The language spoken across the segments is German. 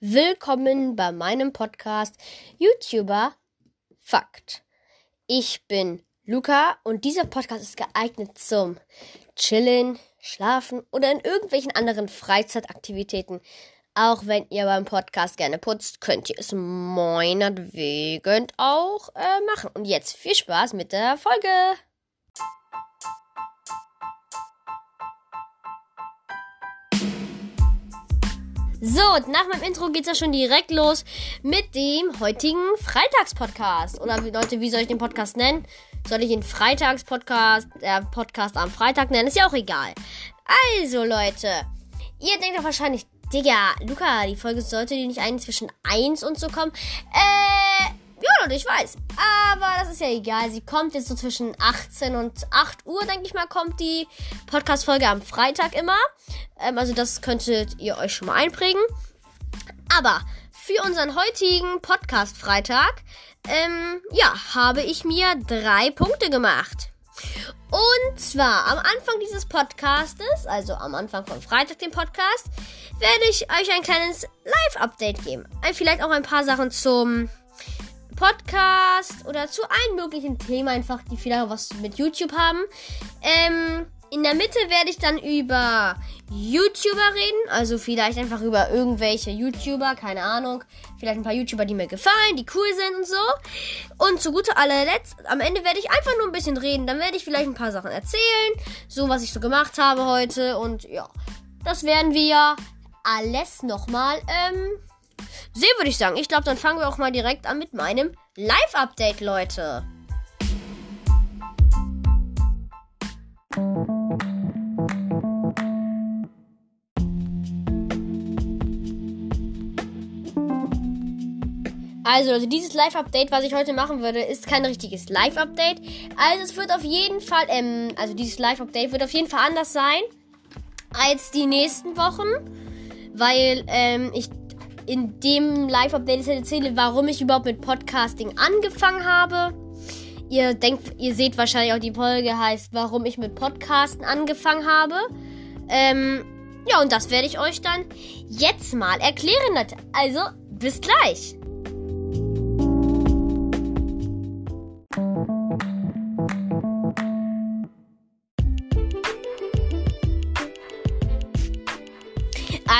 Willkommen bei meinem Podcast YouTuber Fakt. Ich bin Luca und dieser Podcast ist geeignet zum Chillen, Schlafen oder in irgendwelchen anderen Freizeitaktivitäten. Auch wenn ihr beim Podcast gerne putzt, könnt ihr es meinetwegen auch äh, machen. Und jetzt viel Spaß mit der Folge. So, nach meinem Intro geht's ja schon direkt los mit dem heutigen Freitagspodcast. Oder Leute, wie soll ich den Podcast nennen? Soll ich ihn Freitagspodcast, der äh, Podcast am Freitag nennen? Ist ja auch egal. Also, Leute, ihr denkt doch wahrscheinlich, Digga, Luca, die Folge sollte die nicht eigentlich zwischen 1 und so kommen. Äh, ja, Leute, ich weiß. Aber das ist ja egal. Sie kommt jetzt so zwischen 18 und 8 Uhr, denke ich mal, kommt die Podcast-Folge am Freitag immer. Ähm, also das könntet ihr euch schon mal einprägen. Aber für unseren heutigen Podcast-Freitag, ähm, ja, habe ich mir drei Punkte gemacht. Und zwar am Anfang dieses Podcastes, also am Anfang von Freitag dem Podcast, werde ich euch ein kleines Live-Update geben. Vielleicht auch ein paar Sachen zum Podcast oder zu allen möglichen Themen einfach, die vielleicht was mit YouTube haben. Ähm, in der Mitte werde ich dann über YouTuber reden, also vielleicht einfach über irgendwelche YouTuber, keine Ahnung, vielleicht ein paar YouTuber, die mir gefallen, die cool sind und so. Und zu guter allerletzt, am Ende werde ich einfach nur ein bisschen reden, dann werde ich vielleicht ein paar Sachen erzählen, so was ich so gemacht habe heute. Und ja, das werden wir alles nochmal ähm, sehen, würde ich sagen. Ich glaube, dann fangen wir auch mal direkt an mit meinem Live-Update, Leute. Also, also dieses Live-Update, was ich heute machen würde, ist kein richtiges Live-Update. Also es wird auf jeden Fall, ähm, also dieses Live-Update wird auf jeden Fall anders sein als die nächsten Wochen, weil ähm, ich in dem Live-Update erzähle, warum ich überhaupt mit Podcasting angefangen habe. Ihr denkt, ihr seht wahrscheinlich auch die Folge heißt, warum ich mit Podcasten angefangen habe. Ähm, ja, und das werde ich euch dann jetzt mal erklären. Also, bis gleich.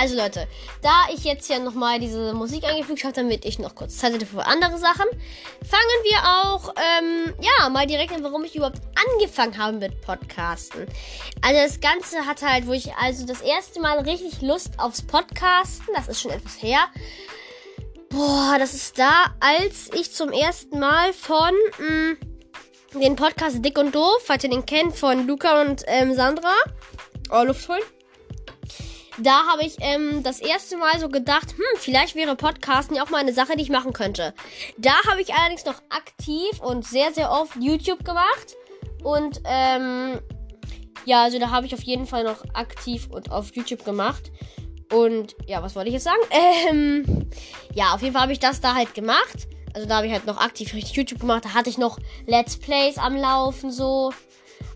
Also Leute, da ich jetzt ja nochmal diese Musik eingefügt habe, damit ich noch kurz Zeit hatte für andere Sachen, fangen wir auch, ähm, ja, mal direkt an, warum ich überhaupt angefangen habe mit Podcasten. Also das Ganze hat halt, wo ich also das erste Mal richtig Lust aufs Podcasten, das ist schon etwas her. Boah, das ist da, als ich zum ersten Mal von mh, mm, den Podcast Dick und Doof, falls ihr den kennt, von Luca und ähm, Sandra. Oh, Luft holen da habe ich ähm, das erste Mal so gedacht, hm, vielleicht wäre Podcasten ja auch mal eine Sache, die ich machen könnte. Da habe ich allerdings noch aktiv und sehr, sehr oft YouTube gemacht. Und ähm, ja, also da habe ich auf jeden Fall noch aktiv und auf YouTube gemacht. Und ja, was wollte ich jetzt sagen? Ähm, ja, auf jeden Fall habe ich das da halt gemacht. Also da habe ich halt noch aktiv richtig YouTube gemacht. Da hatte ich noch Let's Plays am Laufen so.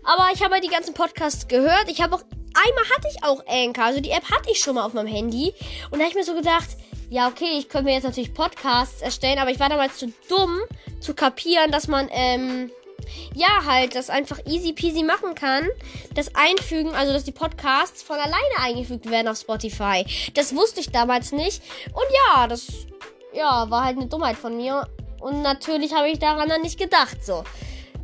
Aber ich habe halt die ganzen Podcasts gehört. Ich habe auch einmal hatte ich auch Anchor. Also die App hatte ich schon mal auf meinem Handy. Und da habe ich mir so gedacht, ja, okay, ich könnte mir jetzt natürlich Podcasts erstellen, aber ich war damals zu dumm zu kapieren, dass man, ähm, ja, halt, das einfach easy peasy machen kann. Das einfügen, also dass die Podcasts von alleine eingefügt werden auf Spotify. Das wusste ich damals nicht. Und ja, das, ja, war halt eine Dummheit von mir. Und natürlich habe ich daran dann nicht gedacht, so.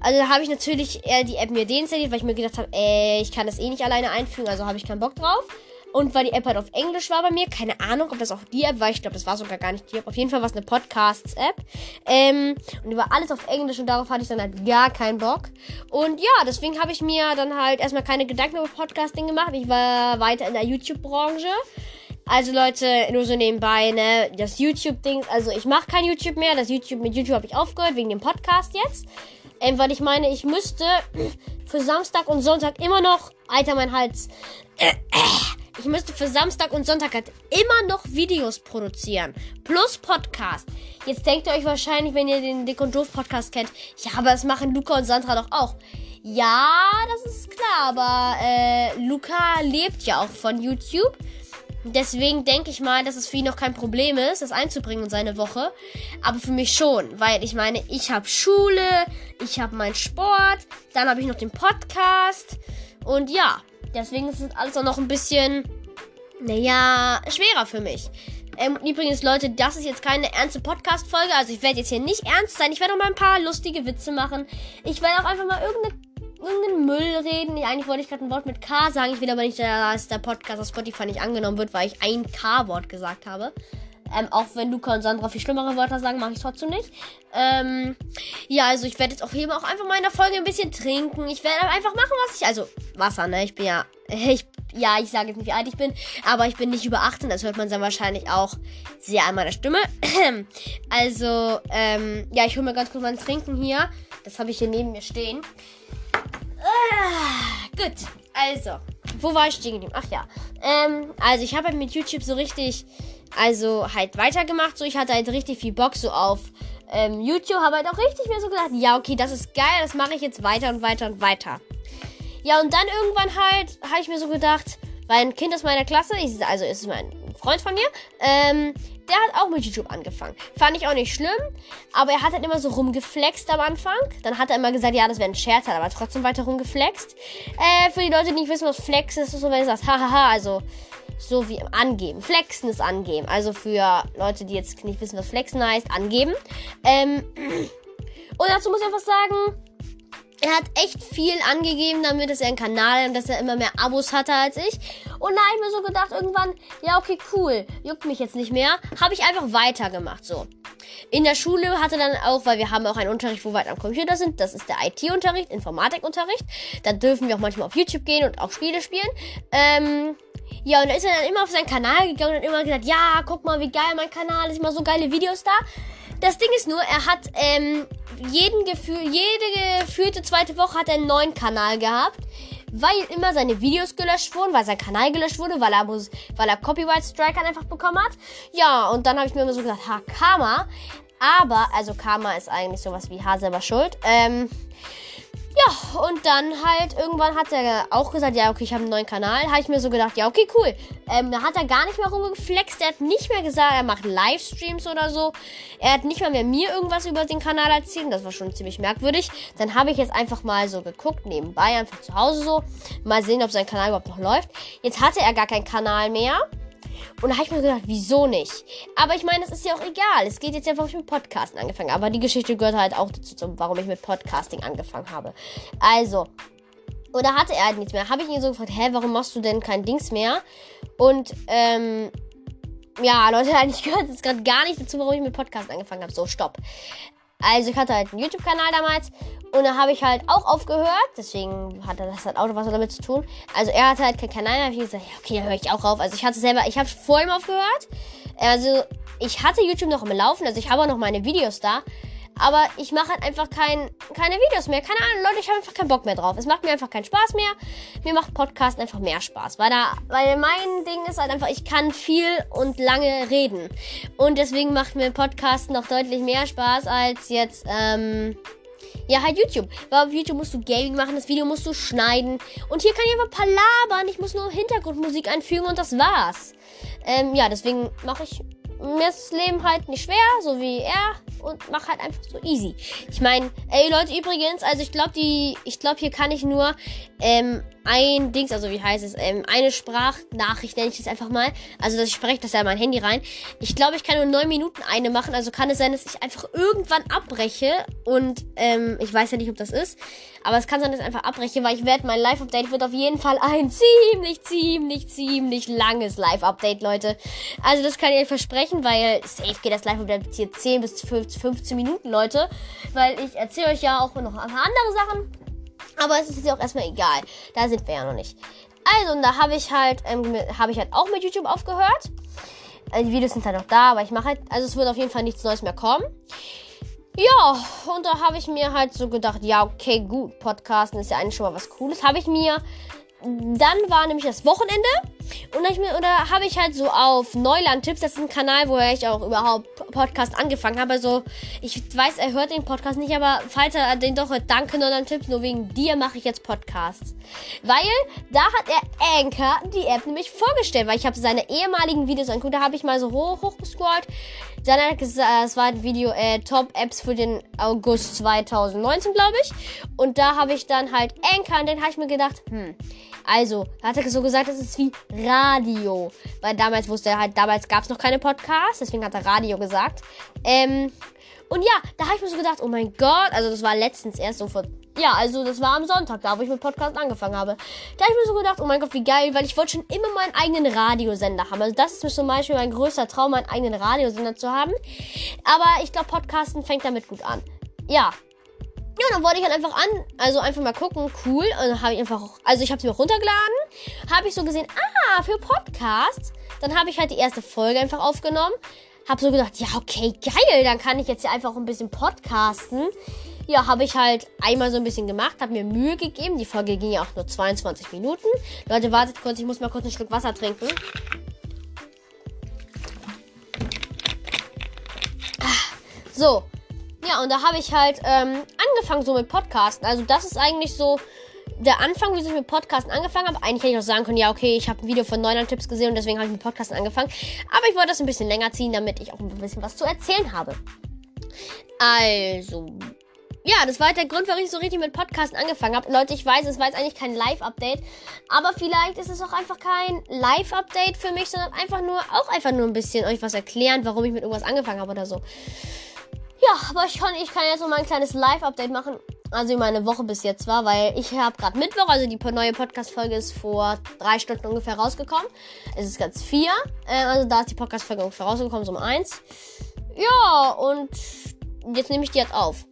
Also habe ich natürlich eher die App mir deinstalliert, weil ich mir gedacht habe, ey, ich kann das eh nicht alleine einfügen, also habe ich keinen Bock drauf. Und weil die App halt auf Englisch war bei mir, keine Ahnung, ob das auch die App war. Ich glaube, das war sogar gar nicht die App. Auf jeden Fall war es eine Podcasts-App. Ähm, und die war alles auf Englisch und darauf hatte ich dann halt gar keinen Bock. Und ja, deswegen habe ich mir dann halt erstmal keine Gedanken über Podcasting gemacht. Ich war weiter in der YouTube-Branche. Also Leute, nur so nebenbei, ne, das YouTube-Ding, also ich mache kein YouTube mehr. Das YouTube, mit YouTube habe ich aufgehört, wegen dem Podcast jetzt. Ähm, weil ich meine, ich müsste für Samstag und Sonntag immer noch. Alter, mein Hals. Ich müsste für Samstag und Sonntag halt immer noch Videos produzieren. Plus Podcast. Jetzt denkt ihr euch wahrscheinlich, wenn ihr den Dick und Doof Podcast kennt, ja, aber das machen Luca und Sandra doch auch. Ja, das ist klar, aber äh, Luca lebt ja auch von YouTube. Deswegen denke ich mal, dass es für ihn noch kein Problem ist, das einzubringen in seine Woche. Aber für mich schon, weil ich meine, ich habe Schule, ich habe meinen Sport, dann habe ich noch den Podcast. Und ja, deswegen ist es alles auch noch ein bisschen, naja, schwerer für mich. Ähm, übrigens, Leute, das ist jetzt keine ernste Podcast-Folge. Also ich werde jetzt hier nicht ernst sein. Ich werde auch mal ein paar lustige Witze machen. Ich werde auch einfach mal irgendeine irgendeinen Müll reden. Eigentlich wollte ich gerade ein Wort mit K sagen. Ich will aber nicht, dass der Podcast auf Spotify nicht angenommen wird, weil ich ein K-Wort gesagt habe. Ähm, auch wenn Luca und Sandra viel schlimmere Wörter sagen, mache ich trotzdem nicht. Ähm, ja, also ich werde jetzt auch hier auch einfach mal in der Folge ein bisschen trinken. Ich werde einfach machen, was ich. Also, Wasser, ne? Ich bin ja. Ich, ja, ich sage jetzt nicht, wie alt ich bin, aber ich bin nicht über 18. Das hört man dann wahrscheinlich auch sehr an meiner Stimme. also, ähm, ja, ich hole mir ganz kurz mein Trinken hier. Das habe ich hier neben mir stehen. Ah, gut, also, wo war ich stehen geblieben? Ach ja, ähm, also ich habe halt mit YouTube so richtig, also halt weitergemacht. So, ich hatte halt richtig viel Bock so auf ähm, YouTube, habe halt auch richtig mir so gedacht, ja, okay, das ist geil, das mache ich jetzt weiter und weiter und weiter. Ja, und dann irgendwann halt habe ich mir so gedacht, weil ein Kind aus meiner Klasse, ich, also ist mein Freund von mir, ähm, der hat auch mit YouTube angefangen. Fand ich auch nicht schlimm, aber er hat halt immer so rumgeflext am Anfang. Dann hat er immer gesagt, ja, das wäre ein Scherz, hat aber trotzdem weiter rumgeflext. Äh, für die Leute, die nicht wissen, was Flex ist, ist so, wenn du sagst, hahaha, also so wie angeben. Flexen ist angeben. Also für Leute, die jetzt nicht wissen, was Flexen heißt, angeben. Ähm, und dazu muss ich einfach sagen, er hat echt viel angegeben damit, dass er einen Kanal und dass er immer mehr Abos hatte als ich. Und da habe ich mir so gedacht, irgendwann, ja, okay, cool, juckt mich jetzt nicht mehr. Habe ich einfach weitergemacht, so. In der Schule hatte dann auch, weil wir haben auch einen Unterricht, wo wir halt am Computer sind, das ist der IT-Unterricht, Informatikunterricht. Da dürfen wir auch manchmal auf YouTube gehen und auch Spiele spielen. Ähm, ja, und da ist er dann immer auf seinen Kanal gegangen und immer gesagt, ja, guck mal, wie geil mein Kanal ist, immer so geile Videos da. Das Ding ist nur, er hat ähm, jeden Gefühl, jede gefühlte zweite Woche hat er einen neuen Kanal gehabt, weil immer seine Videos gelöscht wurden, weil sein Kanal gelöscht wurde, weil er, weil er Copyright Strike einfach bekommen hat. Ja, und dann habe ich mir immer so gesagt, ha, Karma. Aber, also Karma ist eigentlich sowas wie H selber schuld. Ähm, ja, und dann halt irgendwann hat er auch gesagt, ja, okay, ich habe einen neuen Kanal. Habe ich mir so gedacht, ja, okay, cool. Ähm, da hat er gar nicht mehr rumgeflext. Er hat nicht mehr gesagt, er macht Livestreams oder so. Er hat nicht mal mehr mir irgendwas über den Kanal erzählt. Das war schon ziemlich merkwürdig. Dann habe ich jetzt einfach mal so geguckt, nebenbei, einfach zu Hause so. Mal sehen, ob sein Kanal überhaupt noch läuft. Jetzt hatte er gar keinen Kanal mehr. Und da habe ich mir gedacht, wieso nicht? Aber ich meine, es ist ja auch egal. Es geht jetzt einfach, ich mit Podcasten angefangen Aber die Geschichte gehört halt auch dazu, warum ich mit Podcasting angefangen habe. Also, oder hatte er halt nichts mehr. Habe ich ihn so gefragt, hä, warum machst du denn kein Dings mehr? Und, ähm, ja, Leute, eigentlich gehört es gerade gar nicht dazu, warum ich mit Podcast angefangen habe. So, stopp. Also ich hatte halt einen YouTube-Kanal damals und da habe ich halt auch aufgehört. Deswegen hatte das halt auch was damit zu tun. Also er hatte halt keinen Kanal, da habe ich gesagt, ja, okay, dann höre ich auch auf. Also ich hatte selber, ich habe vor ihm aufgehört. Also ich hatte YouTube noch im Laufen, also ich habe auch noch meine Videos da. Aber ich mache halt einfach kein, keine Videos mehr. Keine Ahnung, Leute, ich habe einfach keinen Bock mehr drauf. Es macht mir einfach keinen Spaß mehr. Mir macht Podcast einfach mehr Spaß. Weil, da, weil mein Ding ist halt einfach, ich kann viel und lange reden. Und deswegen macht mir Podcast noch deutlich mehr Spaß als jetzt, ähm, ja, halt YouTube. Weil auf YouTube musst du Gaming machen, das Video musst du schneiden. Und hier kann ich einfach palabern. Ich muss nur Hintergrundmusik einfügen und das war's. Ähm, ja, deswegen mache ich mir das Leben halt nicht schwer, so wie er und mach halt einfach so easy. Ich meine, ey Leute, übrigens, also ich glaube, die, ich glaube, hier kann ich nur ähm, ein Dings, also wie heißt es, ähm, eine Sprachnachricht nenne ich das einfach mal. Also dass ich spreche das ja in mein Handy rein. Ich glaube, ich kann nur neun Minuten eine machen, also kann es sein, dass ich einfach irgendwann abbreche und ähm, ich weiß ja nicht, ob das ist, aber es kann sein, dass ich einfach abbreche, weil ich werde mein Live-Update wird auf jeden Fall ein ziemlich, ziemlich, ziemlich langes Live-Update, Leute. Also das kann ich euch versprechen, weil safe geht das Live-Update hier 10 bis 15 Minuten, Leute, weil ich erzähle euch ja auch noch ein paar andere Sachen. Aber es ist jetzt auch erstmal egal. Da sind wir ja noch nicht. Also, und da habe ich halt, ähm, habe ich halt auch mit YouTube aufgehört. Also, die Videos sind halt noch da, aber ich mache halt, also es wird auf jeden Fall nichts Neues mehr kommen. Ja, und da habe ich mir halt so gedacht, ja, okay, gut, Podcasten ist ja eigentlich schon mal was Cooles. Habe ich mir dann war nämlich das Wochenende und ich mir, oder habe ich halt so auf Neuland-Tipps, das ist ein Kanal, wo ich auch überhaupt Podcast angefangen habe. Also, ich weiß, er hört den Podcast nicht, aber falls er den doch hört, danke Neuland-Tipps, nur wegen dir mache ich jetzt Podcasts. Weil da hat er Anchor, die App, nämlich vorgestellt, weil ich habe seine ehemaligen Videos angeguckt, da habe ich mal so hoch, hoch gescrollt. Dann hat er gesagt, es war ein Video äh, Top Apps für den August 2019, glaube ich. Und da habe ich dann halt Anchor und dann habe ich mir gedacht, hm, also, da hat er so gesagt, das ist wie Radio. Weil damals wusste er halt, damals gab es noch keine Podcasts, deswegen hat er Radio gesagt. Ähm, und ja, da habe ich mir so gedacht, oh mein Gott, also das war letztens erst so vor. Ja, also das war am Sonntag, da wo ich mit Podcast angefangen habe. Da habe ich mir so gedacht, oh mein Gott, wie geil, weil ich wollte schon immer meinen eigenen Radiosender haben. Also das ist mir zum Beispiel mein größter Traum, meinen eigenen Radiosender zu haben. Aber ich glaube, Podcasten fängt damit gut an. Ja, ja, dann wollte ich halt einfach an, also einfach mal gucken, cool. Und dann habe ich einfach, also ich habe sie mir runtergeladen, habe ich so gesehen, ah, für Podcasts. Dann habe ich halt die erste Folge einfach aufgenommen, habe so gedacht, ja, okay, geil, dann kann ich jetzt ja einfach ein bisschen podcasten. Ja, habe ich halt einmal so ein bisschen gemacht, habe mir Mühe gegeben. Die Folge ging ja auch nur 22 Minuten. Leute, wartet kurz, ich muss mal kurz einen Schluck Wasser trinken. Ah, so, ja, und da habe ich halt ähm, angefangen so mit Podcasten. Also das ist eigentlich so der Anfang, wie ich mit Podcasten angefangen habe. Eigentlich hätte ich auch sagen können, ja, okay, ich habe ein Video von 900 Tipps gesehen und deswegen habe ich mit Podcasten angefangen. Aber ich wollte das ein bisschen länger ziehen, damit ich auch ein bisschen was zu erzählen habe. Also, ja, das war halt der Grund, warum ich so richtig mit Podcasten angefangen habe. Leute, ich weiß, es war jetzt eigentlich kein Live-Update, aber vielleicht ist es auch einfach kein Live-Update für mich, sondern einfach nur, auch einfach nur ein bisschen euch was erklären, warum ich mit irgendwas angefangen habe oder so. Ja, aber ich kann, ich kann jetzt noch mal ein kleines Live-Update machen. Also wie meine Woche bis jetzt war, weil ich habe gerade Mittwoch, also die neue Podcast-Folge ist vor drei Stunden ungefähr rausgekommen. Es ist ganz vier. Äh, also da ist die Podcast-Folge ungefähr rausgekommen, so um eins. Ja, und jetzt nehme ich die jetzt auf.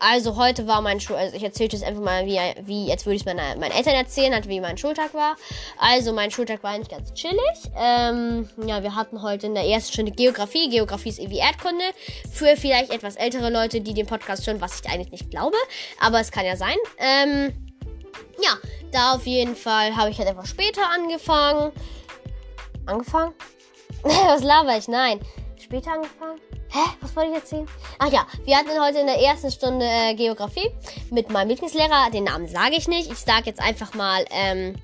Also heute war mein Schul, also ich erzähle jetzt einfach mal, wie, wie jetzt würde ich es meinen, meinen Eltern erzählen, halt wie mein Schultag war. Also mein Schultag war eigentlich ganz chillig. Ähm, ja, wir hatten heute in der ersten Stunde Geografie. Geografie ist irgendwie Erdkunde. Für vielleicht etwas ältere Leute, die den Podcast hören, was ich eigentlich nicht glaube. Aber es kann ja sein. Ähm, ja, da auf jeden Fall habe ich halt einfach später angefangen. Angefangen? was laber ich? Nein. Später angefangen? Hä? Was wollte ich erzählen? Ach ja, wir hatten heute in der ersten Stunde äh, Geografie mit meinem Lieblingslehrer. Den Namen sage ich nicht. Ich sage jetzt einfach mal, ähm,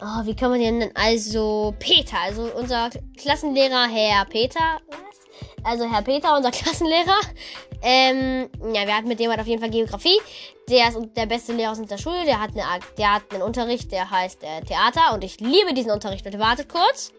oh, wie kann man den nennen? Also Peter, also unser Klassenlehrer, Herr Peter. Was? Also Herr Peter, unser Klassenlehrer. Ähm, ja, wir hatten mit dem halt auf jeden Fall Geografie. Der ist der beste Lehrer aus unserer Schule. Der hat, eine, der hat einen Unterricht, der heißt äh, Theater. Und ich liebe diesen Unterricht. Bitte wartet kurz.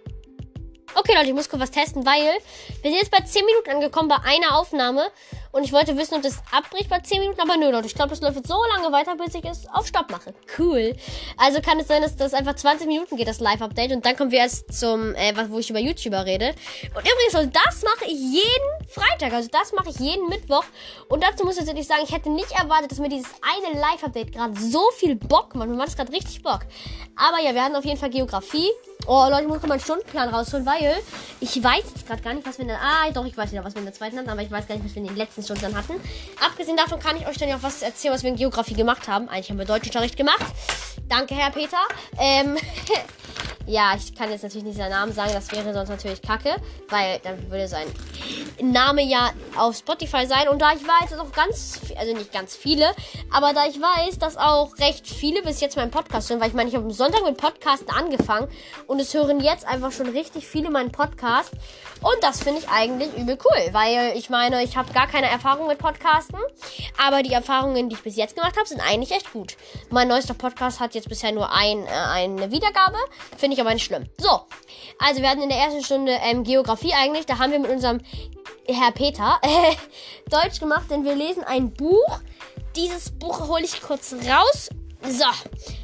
Okay, Leute, ich muss kurz was testen, weil wir sind jetzt bei 10 Minuten angekommen bei einer Aufnahme. Und ich wollte wissen, ob das abbricht bei 10 Minuten, aber nö, Leute. Ich glaube, das läuft jetzt so lange weiter, bis ich es auf Stopp mache. Cool. Also kann es sein, dass das einfach 20 Minuten geht, das Live-Update. Und dann kommen wir erst zum, äh, wo ich über YouTuber rede. Und übrigens, also das mache ich jeden Freitag. Also das mache ich jeden Mittwoch. Und dazu muss ich tatsächlich sagen, ich hätte nicht erwartet, dass mir dieses eine Live-Update gerade so viel Bock macht. Mir macht das gerade richtig Bock. Aber ja, wir hatten auf jeden Fall Geografie. Oh, Leute, ich muss mal einen Stundenplan rausholen, weil ich weiß jetzt gerade gar nicht, was wir in der. Ah, doch, ich weiß wieder, was wir in der zweiten hatten, aber ich weiß gar nicht, was wir in den letzten Stunden dann hatten. Abgesehen davon kann ich euch dann ja auch was erzählen, was wir in Geografie gemacht haben. Eigentlich haben wir Deutschunterricht gemacht. Danke, Herr Peter. Ähm, ja, ich kann jetzt natürlich nicht seinen Namen sagen, das wäre sonst natürlich kacke, weil dann würde sein Name ja auf Spotify sein. Und da ich weiß, dass auch ganz, also nicht ganz viele, aber da ich weiß, dass auch recht viele bis jetzt meinen Podcast hören, weil ich meine, ich habe am Sonntag mit Podcasten angefangen und es hören jetzt einfach schon richtig viele meinen Podcast. Und das finde ich eigentlich übel cool, weil ich meine, ich habe gar keine Erfahrung mit Podcasten, aber die Erfahrungen, die ich bis jetzt gemacht habe, sind eigentlich echt gut. Mein neuester Podcast hat jetzt bisher nur ein, äh, eine Wiedergabe, finde ich aber nicht schlimm. So, also wir hatten in der ersten Stunde ähm, Geografie eigentlich, da haben wir mit unserem Herr Peter Deutsch gemacht, denn wir lesen ein Buch. Dieses Buch hole ich kurz raus. So,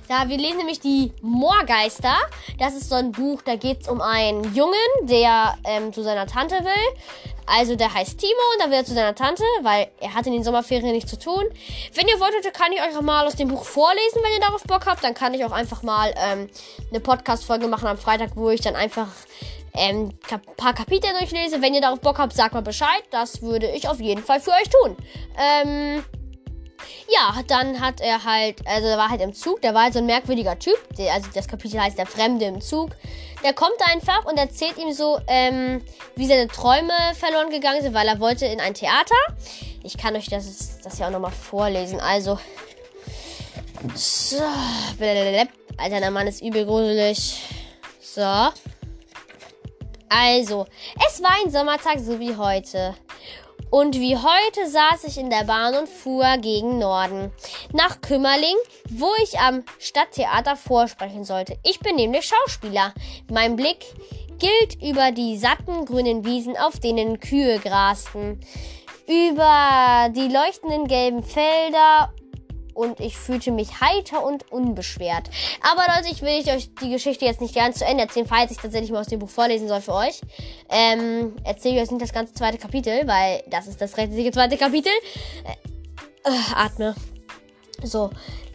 da wir lesen nämlich die Moorgeister. Das ist so ein Buch, da geht es um einen Jungen, der ähm, zu seiner Tante will. Also der heißt Timo und dann will er zu seiner Tante, weil er hat in den Sommerferien nichts zu tun. Wenn ihr wollt, kann ich euch auch mal aus dem Buch vorlesen, wenn ihr darauf Bock habt. Dann kann ich auch einfach mal ähm, eine Podcast-Folge machen am Freitag, wo ich dann einfach ähm, ein paar Kapitel durchlese. Wenn ihr darauf Bock habt, sagt mal Bescheid. Das würde ich auf jeden Fall für euch tun. Ähm, ja, dann hat er halt, also er war halt im Zug, der war halt so ein merkwürdiger Typ. Der, also das Kapitel heißt Der Fremde im Zug. Der kommt einfach und erzählt ihm so, ähm, wie seine Träume verloren gegangen sind, weil er wollte in ein Theater. Ich kann euch das, das ja auch nochmal vorlesen. Also. So. Alter, der Mann ist übel gruselig. So. Also, es war ein Sommertag so wie heute. Und wie heute saß ich in der Bahn und fuhr gegen Norden. Nach Kümmerling, wo ich am Stadttheater vorsprechen sollte. Ich bin nämlich Schauspieler. Mein Blick gilt über die satten grünen Wiesen, auf denen Kühe grasten. Über die leuchtenden gelben Felder und ich fühlte mich heiter und unbeschwert. Aber Leute, ich will euch die Geschichte jetzt nicht ganz zu Ende erzählen, falls ich tatsächlich mal aus dem Buch vorlesen soll für euch. Ähm, erzähle ich euch nicht das ganze zweite Kapitel, weil das ist das richtige zweite Kapitel. Äh, äh, atme. So,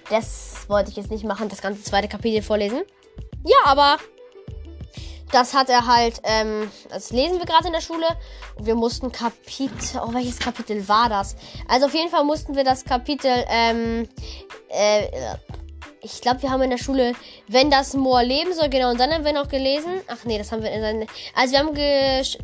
das wollte ich jetzt nicht machen, das ganze zweite Kapitel vorlesen. Ja, aber das hat er halt, ähm, das lesen wir gerade in der Schule. Und wir mussten Kapitel, oh, welches Kapitel war das? Also auf jeden Fall mussten wir das Kapitel, ähm, äh, ich glaube, wir haben in der Schule, wenn das Moor leben soll, genau, und dann haben wir noch gelesen. Ach nee, das haben wir in seinen. Also wir haben gesch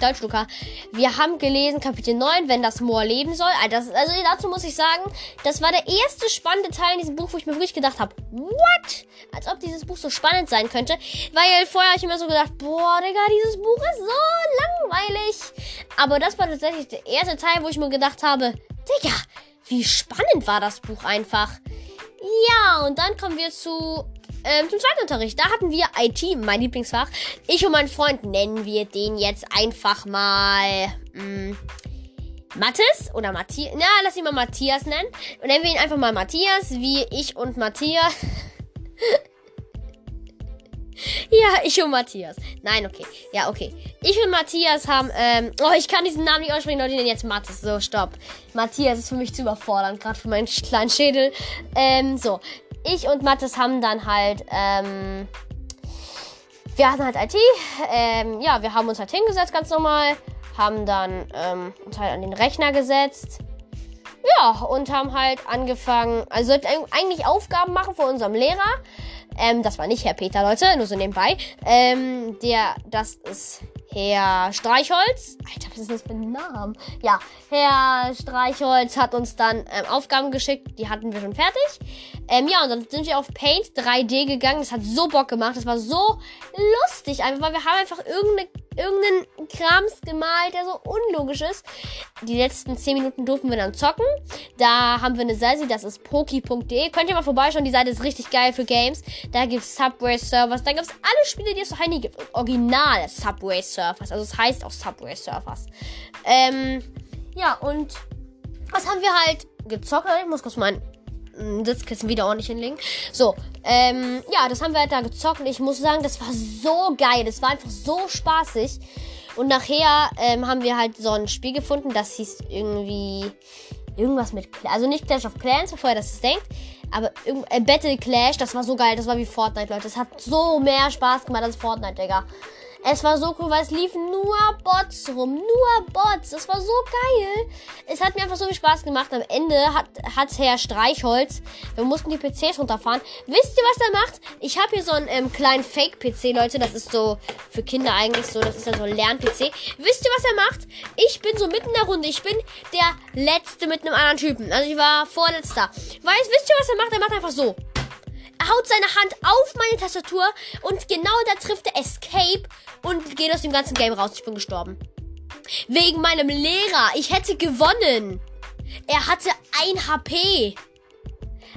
Deutsch, Luca. Wir haben gelesen Kapitel 9, wenn das Moor leben soll. Also, also dazu muss ich sagen, das war der erste spannende Teil in diesem Buch, wo ich mir wirklich gedacht habe, what? Als ob dieses Buch so spannend sein könnte. Weil vorher habe ich immer so gedacht, boah, Digga, dieses Buch ist so langweilig. Aber das war tatsächlich der erste Teil, wo ich mir gedacht habe, Digga, wie spannend war das Buch einfach. Ja, und dann kommen wir zu ähm, zum zweiten Unterricht. Da hatten wir IT, mein Lieblingsfach. Ich und mein Freund nennen wir den jetzt einfach mal mh, hm, Mathis oder Matthias. Na, lass ihn mal Matthias nennen. Und nennen wir ihn einfach mal Matthias, wie ich und Matthias. Ja, ich und Matthias. Nein, okay. Ja, okay. Ich und Matthias haben, ähm, oh, ich kann diesen Namen nicht aussprechen, Leute, den jetzt Mathis. So, stopp. Matthias ist für mich zu überfordernd, gerade für meinen kleinen Schädel. Ähm, so. Ich und Mathis haben dann halt, ähm, wir hatten halt IT. Ähm, ja, wir haben uns halt hingesetzt, ganz normal. Haben dann, ähm, uns halt an den Rechner gesetzt. Ja, und haben halt angefangen, also eigentlich Aufgaben machen von unserem Lehrer. Ähm, das war nicht Herr Peter, Leute, nur so nebenbei. Ähm, der, das ist Herr Streichholz. Alter, was ist das für ein Name? Ja, Herr Streichholz hat uns dann ähm, Aufgaben geschickt, die hatten wir schon fertig. Ähm, ja, und dann sind wir auf Paint 3D gegangen. Das hat so Bock gemacht. Das war so lustig, einfach, weil wir haben einfach irgendeine, irgendeinen Krams gemalt, der so unlogisch ist. Die letzten 10 Minuten durften wir dann zocken. Da haben wir eine Seite, das ist poki.de. Könnt ihr mal vorbeischauen, die Seite ist richtig geil für Games. Da gibt es Subway Servers, da gibt es alle Spiele, die es so Heini gibt. Original Subway Surfers, also es heißt auch Subway Surfers. Ähm, ja, und was haben wir halt gezockt? Ich muss kurz meinen Sitzkissen wieder ordentlich hinlegen. So, ähm, ja, das haben wir halt da gezockt und ich muss sagen, das war so geil. Das war einfach so spaßig. Und nachher ähm, haben wir halt so ein Spiel gefunden, das hieß irgendwie irgendwas mit, also nicht Clash of Clans, bevor ihr das denkt, aber äh, Battle Clash, das war so geil, das war wie Fortnite, Leute. Das hat so mehr Spaß gemacht als Fortnite, Digga. Es war so cool, weil es liefen nur Bots rum. Nur Bots. Das war so geil. Es hat mir einfach so viel Spaß gemacht. Am Ende hat, hat Herr Streichholz, wir mussten die PCs runterfahren. Wisst ihr, was er macht? Ich habe hier so einen ähm, kleinen Fake-PC, Leute. Das ist so für Kinder eigentlich so. Das ist ja so ein Lern-PC. Wisst ihr, was er macht? Ich bin so mitten in der Runde. Ich bin der Letzte mit einem anderen Typen. Also ich war vorletzter. Weißt, wisst ihr, was er macht? Er macht einfach so haut seine Hand auf meine Tastatur und genau da trifft er Escape und geht aus dem ganzen Game raus. Ich bin gestorben. Wegen meinem Lehrer. Ich hätte gewonnen. Er hatte ein HP.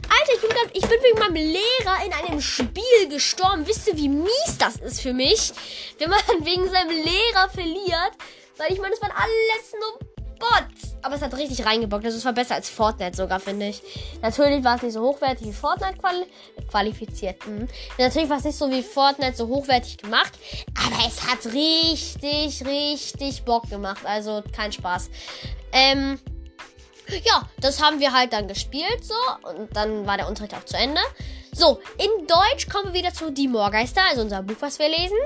Alter, ich bin, grad, ich bin wegen meinem Lehrer in einem Spiel gestorben. Wisst ihr, wie mies das ist für mich? Wenn man wegen seinem Lehrer verliert. Weil ich meine, das waren alles nur Bots. Aber es hat richtig reingebockt. Also es war besser als Fortnite sogar, finde ich. Natürlich war es nicht so hochwertig wie Fortnite quali qualifiziert. Mhm. Natürlich war es nicht so wie Fortnite so hochwertig gemacht. Aber es hat richtig, richtig Bock gemacht. Also kein Spaß. Ähm, ja, das haben wir halt dann gespielt so. Und dann war der Unterricht auch zu Ende. So, in Deutsch kommen wir wieder zu Die Moorgeister, also unser Buch, was wir lesen.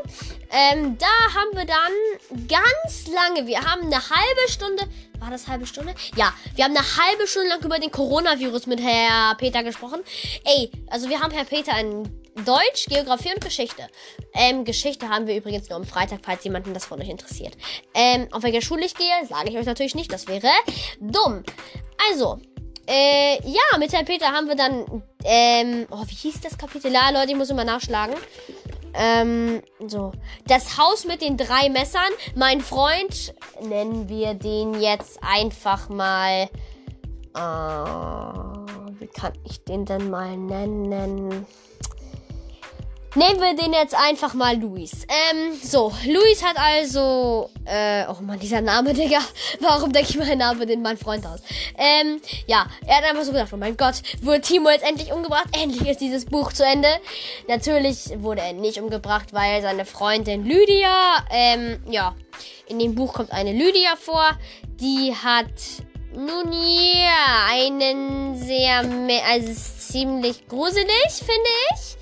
Ähm, da haben wir dann ganz lange, wir haben eine halbe Stunde, war das halbe Stunde? Ja, wir haben eine halbe Stunde lang über den Coronavirus mit Herr Peter gesprochen. Ey, also wir haben Herr Peter in Deutsch, Geografie und Geschichte. Ähm, Geschichte haben wir übrigens nur am Freitag, falls jemanden das von euch interessiert. Ähm, auf welcher Schule ich gehe, sage ich euch natürlich nicht, das wäre dumm. Also, äh, ja, mit Herrn Peter haben wir dann, ähm, oh, wie hieß das Kapitel? Ja, Leute, ich muss immer nachschlagen. Ähm, so. Das Haus mit den drei Messern. Mein Freund, nennen wir den jetzt einfach mal, äh, wie kann ich den denn mal nennen? Nehmen wir den jetzt einfach mal Luis. Ähm, so, Luis hat also, äh, oh man, dieser Name, Digga. Warum denke ich meinen Namen den mein Freund aus? Ähm, ja, er hat einfach so gedacht, oh mein Gott, wurde Timo jetzt endlich umgebracht? Endlich ist dieses Buch zu Ende. Natürlich wurde er nicht umgebracht, weil seine Freundin Lydia, ähm, ja, in dem Buch kommt eine Lydia vor, die hat nun ja, einen sehr, also ziemlich gruselig, finde ich.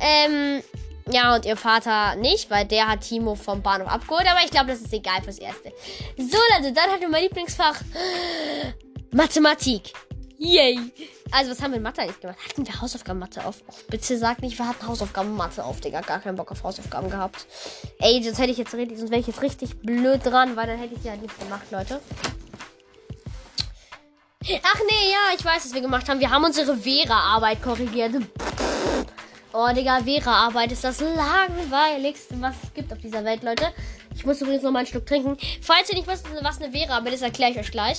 Ähm, ja, und ihr Vater nicht, weil der hat Timo vom Bahnhof abgeholt. Aber ich glaube, das ist egal fürs Erste. So, Leute, dann hatten wir mein Lieblingsfach Mathematik. Yay. Also, was haben wir in Mathe eigentlich gemacht? Hatten wir Hausaufgaben Mathe auf? Oh, bitte sag nicht, wir hatten Hausaufgaben Mathe auf, Digga. Gar keinen Bock auf Hausaufgaben gehabt. Ey, sonst hätte ich jetzt richtig, sonst wäre ich jetzt richtig blöd dran, weil dann hätte ich sie halt nicht gemacht, Leute. Ach nee, ja, ich weiß, was wir gemacht haben. Wir haben unsere Vera-Arbeit korrigiert. Oh, Digga, Vera-Arbeit ist das langweiligste, was es gibt auf dieser Welt, Leute. Ich muss übrigens noch mal ein Stück trinken. Falls ihr nicht wisst, was eine Vera-Arbeit ist, erkläre ich euch gleich.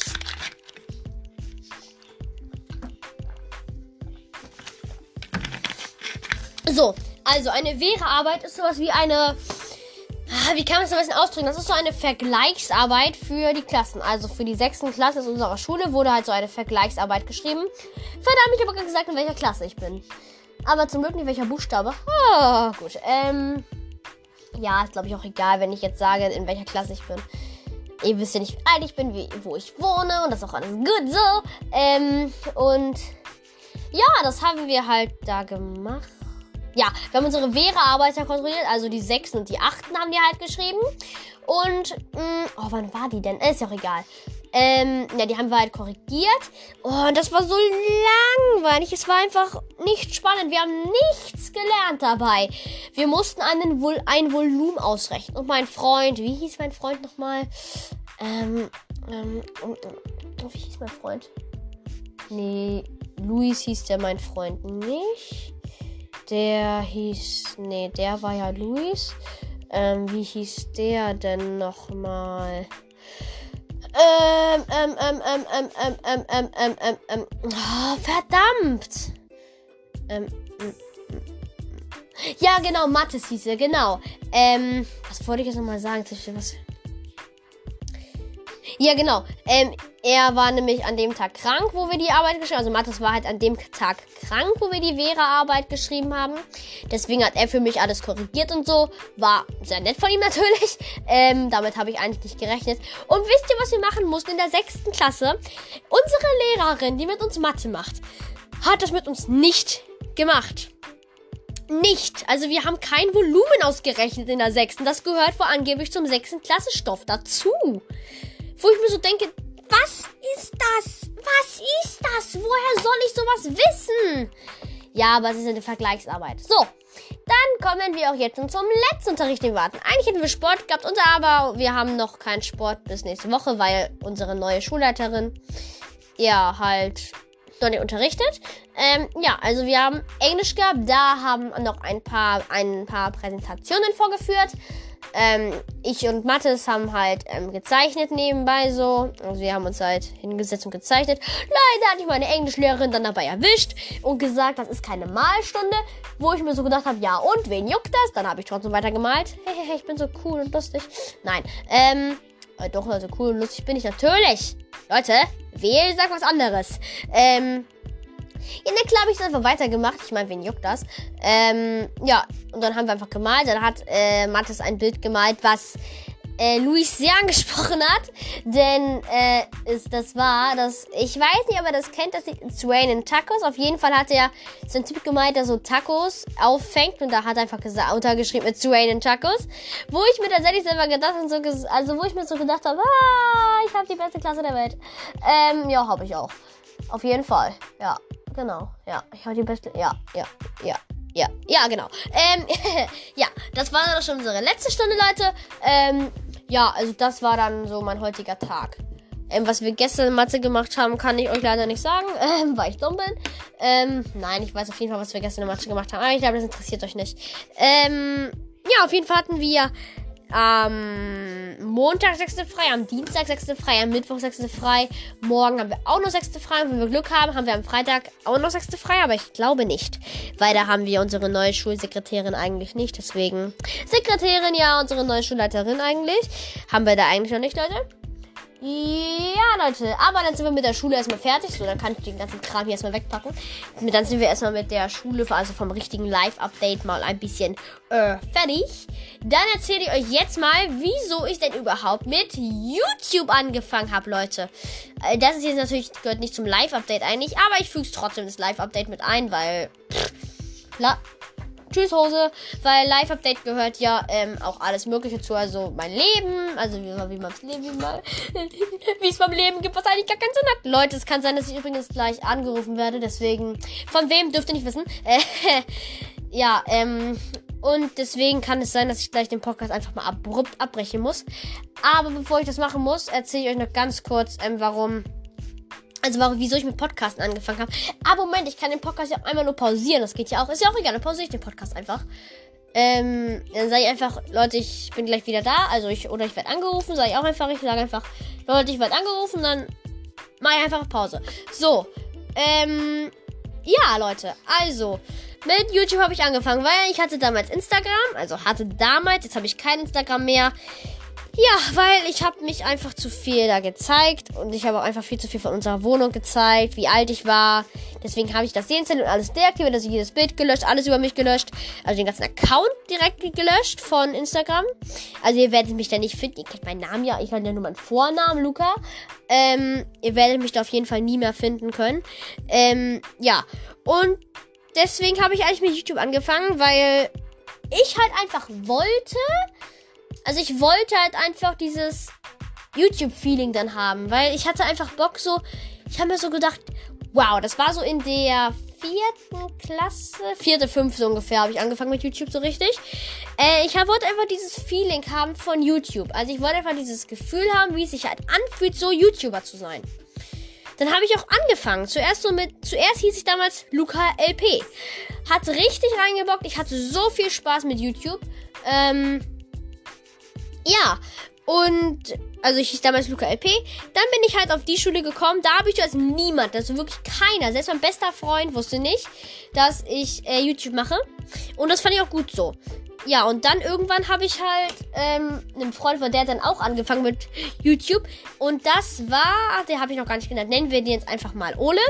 So, also eine Vera-Arbeit ist sowas wie eine. Ah, wie kann man es am besten ausdrücken? Das ist so eine Vergleichsarbeit für die Klassen. Also für die sechsten Klasse unserer Schule wurde halt so eine Vergleichsarbeit geschrieben. Verdammt, ich habe gar gesagt, in welcher Klasse ich bin. Aber zum Glück nicht welcher Buchstabe. Oh, gut. Ähm. Ja, ist glaube ich auch egal, wenn ich jetzt sage, in welcher Klasse ich bin. Ihr wisst ja nicht, wie alt ich bin, wie, wo ich wohne und das ist auch alles gut so. Ähm, und ja, das haben wir halt da gemacht. Ja, wir haben unsere Vera-Arbeiter kontrolliert, also die Sechsten und die Achten haben die halt geschrieben. Und, mh, mm, oh, wann war die denn? Ist ja auch egal. Ähm, ja, die haben wir halt korrigiert. Oh, und das war so langweilig. Es war einfach nicht spannend. Wir haben nichts gelernt dabei. Wir mussten einen Vol ein Volumen ausrechnen. Und mein Freund, wie hieß mein Freund nochmal? Ähm, ähm, wie hieß mein Freund? Nee, Luis hieß der mein Freund nicht. Der hieß, nee, der war ja Luis. Ähm, wie hieß der denn nochmal? Ähm, ähm, ähm, ähm, ähm, ähm, ähm, ähm, ähm, ähm, ähm. Oh, verdammt! Ähm, ja, genau, Mathe hieß er, genau. Ähm, was wollte ich jetzt nochmal sagen? Was? Ja, genau. Ähm, er war nämlich an dem Tag krank, wo wir die Arbeit geschrieben haben. Also Mathis war halt an dem Tag krank, wo wir die Vera-Arbeit geschrieben haben. Deswegen hat er für mich alles korrigiert und so. War sehr nett von ihm natürlich. Ähm, damit habe ich eigentlich nicht gerechnet. Und wisst ihr, was wir machen mussten in der sechsten Klasse? Unsere Lehrerin, die mit uns Mathe macht, hat das mit uns nicht gemacht. Nicht. Also wir haben kein Volumen ausgerechnet in der sechsten. Das gehört wohl angeblich zum sechsten Klassenstoff dazu. Wo ich mir so denke, was ist das? Was ist das? Woher soll ich sowas wissen? Ja, aber es ist eine Vergleichsarbeit. So, dann kommen wir auch jetzt schon zum letzten Unterricht, den wir warten. Eigentlich hätten wir Sport gehabt, und aber wir haben noch keinen Sport bis nächste Woche, weil unsere neue Schulleiterin ja halt noch nicht unterrichtet. Ähm, ja, also wir haben Englisch gehabt, da haben noch ein paar, ein paar Präsentationen vorgeführt. Ähm, ich und Mathis haben halt ähm, gezeichnet nebenbei so. Also wir haben uns halt hingesetzt und gezeichnet. Leider hatte ich meine Englischlehrerin dann dabei erwischt und gesagt, das ist keine Malstunde. Wo ich mir so gedacht habe, ja und, wen juckt das? Dann habe ich trotzdem weiter gemalt. Hehehe, ich bin so cool und lustig. Nein, ähm, äh, doch, also cool und lustig bin ich natürlich. Leute, wer sagt was anderes? Ähm, ja, ne, klar habe ich einfach weitergemacht. Ich meine, wen juckt das? Ähm, ja, und dann haben wir einfach gemalt. Dann hat äh, Mathis ein Bild gemalt, was äh, Luis sehr angesprochen hat. Denn äh, ist, das war, dass ich weiß nicht, ob er das kennt, das liegt Rain in Tacos. Auf jeden Fall hat er so ein Typ gemeint, der so Tacos auffängt und da hat er einfach gesagt, untergeschrieben mit Rain in Tacos. Wo ich mir tatsächlich selber gedacht habe, so, also wo ich mir so gedacht habe, ah, ich habe die beste Klasse der Welt. Ähm, ja, habe ich auch. Auf jeden Fall. Ja, genau. Ja, ich habe die beste. Ja, ja, ja. Ja, ja, genau. Ähm, ja, das war dann schon unsere letzte Stunde, Leute. Ähm, ja, also das war dann so mein heutiger Tag. Ähm, was wir gestern in Mathe gemacht haben, kann ich euch leider nicht sagen, ähm, weil ich dumm bin. Ähm, nein, ich weiß auf jeden Fall, was wir gestern in Mathe gemacht haben. Aber ich glaube, das interessiert euch nicht. Ähm, ja, auf jeden Fall hatten wir am Montag 6. frei, am Dienstag 6. frei, am Mittwoch 6. frei. Morgen haben wir auch noch 6. frei. Und wenn wir Glück haben, haben wir am Freitag auch noch 6. frei. Aber ich glaube nicht. Weil da haben wir unsere neue Schulsekretärin eigentlich nicht. Deswegen Sekretärin, ja, unsere neue Schulleiterin eigentlich. Haben wir da eigentlich noch nicht, Leute. Ja, Leute, aber dann sind wir mit der Schule erstmal fertig. So, dann kann ich den ganzen Kram hier erstmal wegpacken. Und dann sind wir erstmal mit der Schule, also vom richtigen Live-Update, mal ein bisschen äh, fertig. Dann erzähle ich euch jetzt mal, wieso ich denn überhaupt mit YouTube angefangen habe, Leute. Äh, das ist jetzt natürlich, gehört nicht zum Live-Update eigentlich, aber ich füge es trotzdem das Live-Update mit ein, weil. Pff, Tschüss Hose, weil Live-Update gehört ja ähm, auch alles Mögliche zu, also mein Leben, also wie, wie man das Leben, wie es beim Leben gibt, was eigentlich gar keinen Sinn hat. Leute, es kann sein, dass ich übrigens gleich angerufen werde, deswegen, von wem dürft ihr nicht wissen. Äh, ja, ähm, und deswegen kann es sein, dass ich gleich den Podcast einfach mal abrupt abbrechen muss. Aber bevor ich das machen muss, erzähle ich euch noch ganz kurz, ähm, warum also warum, wieso ich mit Podcasten angefangen habe. Aber Moment, ich kann den Podcast ja auch einmal nur pausieren. Das geht ja auch. Ist ja auch egal, dann pausiere ich den Podcast einfach. Ähm, dann sage ich einfach, Leute, ich bin gleich wieder da. Also ich, oder ich werde angerufen, sage ich auch einfach. Ich sage einfach, Leute, ich werde angerufen, dann mache ich einfach Pause. So, ähm, ja, Leute, also, mit YouTube habe ich angefangen, weil ich hatte damals Instagram, also hatte damals, jetzt habe ich kein Instagram mehr. Ja, weil ich habe mich einfach zu viel da gezeigt und ich habe auch einfach viel zu viel von unserer Wohnung gezeigt, wie alt ich war. Deswegen habe ich das deinstalliert und alles deaktiviert, also jedes Bild gelöscht, alles über mich gelöscht. Also den ganzen Account direkt gelöscht von Instagram. Also ihr werdet mich da nicht finden. Ihr kennt meinen Namen ja, ich habe ja nur meinen Vornamen, Luca. Ähm, ihr werdet mich da auf jeden Fall nie mehr finden können. Ähm, ja. Und deswegen habe ich eigentlich mit YouTube angefangen, weil ich halt einfach wollte also ich wollte halt einfach dieses YouTube-Feeling dann haben, weil ich hatte einfach Bock so, ich habe mir so gedacht, wow, das war so in der vierten Klasse, vierte, fünfte ungefähr, habe ich angefangen mit YouTube so richtig. Äh, ich wollte einfach dieses Feeling haben von YouTube. Also ich wollte einfach dieses Gefühl haben, wie es sich halt anfühlt, so YouTuber zu sein. Dann habe ich auch angefangen. Zuerst so mit, zuerst hieß ich damals Luca LP. Hat richtig reingebockt. Ich hatte so viel Spaß mit YouTube. Ähm, ja, und also ich hieß damals Luca LP. Dann bin ich halt auf die Schule gekommen. Da habe ich als niemand, also wirklich keiner, selbst mein bester Freund wusste nicht, dass ich äh, YouTube mache. Und das fand ich auch gut so. Ja, und dann irgendwann habe ich halt ähm, einen Freund von der hat dann auch angefangen mit YouTube. Und das war, der habe ich noch gar nicht genannt. Nennen wir den jetzt einfach mal Ole.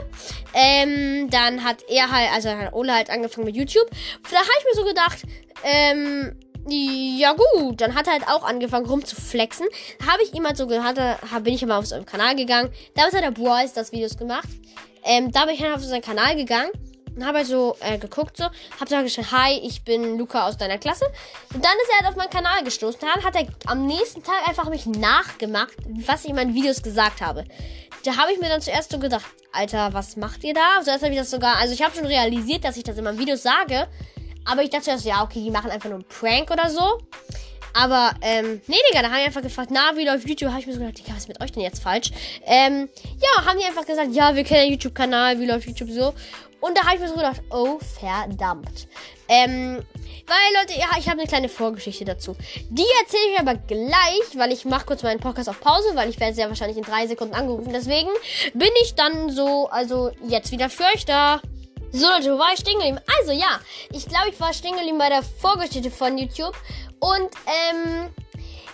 Ähm, dann hat er halt, also hat Ole halt angefangen mit YouTube. Da habe ich mir so gedacht, ähm, ja gut, dann hat er halt auch angefangen rumzuflexen. Habe ich ihm halt so gehört, bin ich immer auf seinem Kanal gegangen. Damals hat der Boys das Videos gemacht. Ähm, da bin ich dann auf seinen Kanal gegangen und habe halt so äh, geguckt so, habe da geschrieben, hi, ich bin Luca aus deiner Klasse. Und dann ist er halt auf meinen Kanal gestoßen. Dann hat er am nächsten Tag einfach mich nachgemacht, was ich in meinen Videos gesagt habe. Da habe ich mir dann zuerst so gedacht, Alter, was macht ihr da? Zuerst habe ich das sogar, also ich habe schon realisiert, dass ich das in meinen Videos sage. Aber ich dachte erst, ja, okay, die machen einfach nur einen Prank oder so. Aber, ähm, nee, Digga, da haben die einfach gefragt, na, wie läuft YouTube? Habe ich mir so gedacht, Digga, was ist mit euch denn jetzt falsch? Ähm, ja, haben die einfach gesagt, ja, wir kennen den YouTube-Kanal, wie läuft YouTube so? Und da habe ich mir so gedacht, oh, verdammt. Ähm, weil, Leute, ja, ich habe eine kleine Vorgeschichte dazu. Die erzähle ich aber gleich, weil ich mache kurz meinen Podcast auf Pause, weil ich werde sehr wahrscheinlich in drei Sekunden angerufen. Deswegen bin ich dann so, also jetzt wieder für euch da. So Leute, wo war ich stehen geblieben? Also ja, ich glaube, ich war stehen geblieben bei der Vorgeschichte von YouTube. Und ähm,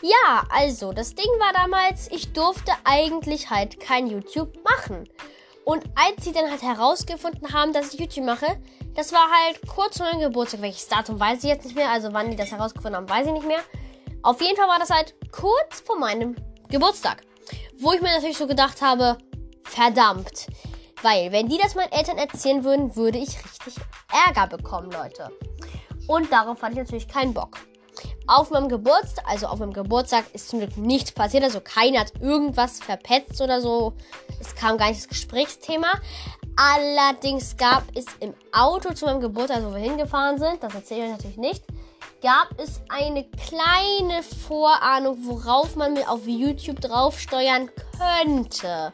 ja, also das Ding war damals, ich durfte eigentlich halt kein YouTube machen. Und als sie dann halt herausgefunden haben, dass ich YouTube mache, das war halt kurz vor meinem Geburtstag. Welches Datum weiß ich jetzt nicht mehr. Also wann die das herausgefunden haben, weiß ich nicht mehr. Auf jeden Fall war das halt kurz vor meinem Geburtstag. Wo ich mir natürlich so gedacht habe, verdammt. Weil, wenn die das meinen Eltern erzählen würden, würde ich richtig Ärger bekommen, Leute. Und darauf hatte ich natürlich keinen Bock. Auf meinem Geburtstag, also auf meinem Geburtstag ist zum Glück nichts passiert. Also keiner hat irgendwas verpetzt oder so. Es kam gar nicht das Gesprächsthema. Allerdings gab es im Auto zu meinem Geburtstag, wo wir hingefahren sind, das erzähle ich euch natürlich nicht, gab es eine kleine Vorahnung, worauf man mit auf YouTube draufsteuern könnte.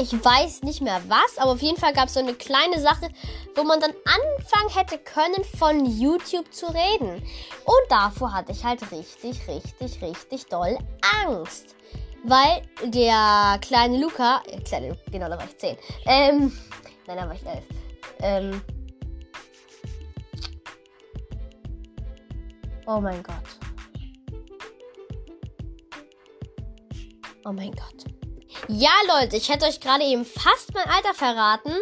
Ich weiß nicht mehr was, aber auf jeden Fall gab es so eine kleine Sache, wo man dann anfangen hätte können, von YouTube zu reden. Und davor hatte ich halt richtig, richtig, richtig doll Angst. Weil der kleine Luca, äh, kleine, genau, da war ich 10. Ähm, nein, da war ich 11. Ähm, oh mein Gott. Oh mein Gott. Ja, Leute, ich hätte euch gerade eben fast mein Alter verraten.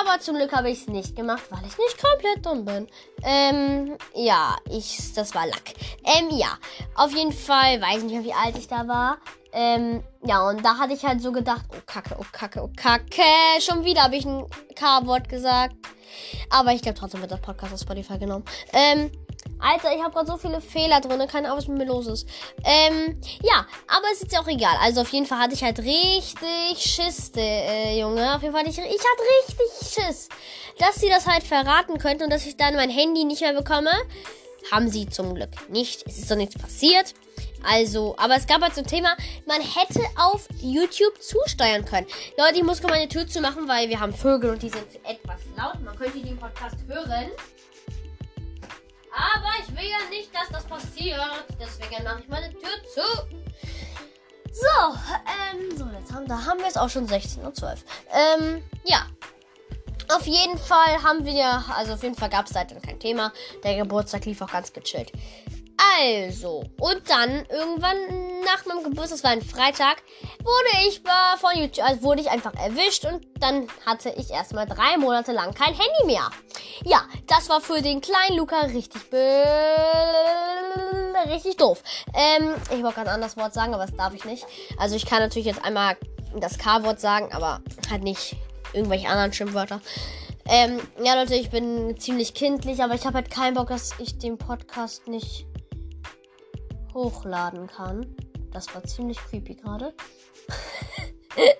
Aber zum Glück habe ich es nicht gemacht, weil ich nicht komplett dumm bin. Ähm, ja, ich, das war Lack. Ähm, ja, auf jeden Fall, weiß nicht mehr, wie alt ich da war. Ähm, ja, und da hatte ich halt so gedacht, oh Kacke, oh Kacke, oh Kacke. Schon wieder habe ich ein K-Wort gesagt. Aber ich glaube trotzdem wird das Podcast auf Spotify genommen. Ähm, Alter, ich habe gerade so viele Fehler drin. Keine Ahnung, was mit mir los ist. Ähm, ja, aber es ist ja auch egal. Also auf jeden Fall hatte ich halt richtig Schiss, äh, Junge. Auf jeden Fall hatte ich, ich hatte richtig Schiss, dass sie das halt verraten könnten und dass ich dann mein Handy nicht mehr bekomme. Haben sie zum Glück nicht. Es ist doch nichts passiert. Also, aber es gab halt so ein Thema, man hätte auf YouTube zusteuern können. Leute, ich muss gerade meine Tür zu machen, weil wir haben Vögel und die sind etwas laut. Man könnte den Podcast hören. Aber ich will ja nicht, dass das passiert. Deswegen mache ich meine Tür zu. So, ähm, so, jetzt haben, da haben wir es auch schon 16.12 Uhr. Ähm, ja. Auf jeden Fall haben wir, also auf jeden Fall gab es seitdem kein Thema. Der Geburtstag lief auch ganz gechillt. Also, und dann irgendwann nach meinem Geburtstag, das war ein Freitag, wurde ich von YouTube, also wurde ich einfach erwischt und dann hatte ich erstmal drei Monate lang kein Handy mehr. Ja, das war für den kleinen Luca richtig richtig doof. Ähm, ich wollte gerade ein anderes Wort sagen, aber das darf ich nicht. Also ich kann natürlich jetzt einmal das K-Wort sagen, aber halt nicht irgendwelche anderen Schimpfwörter. Ähm, ja, Leute, ich bin ziemlich kindlich, aber ich habe halt keinen Bock, dass ich den Podcast nicht hochladen kann. Das war ziemlich creepy gerade.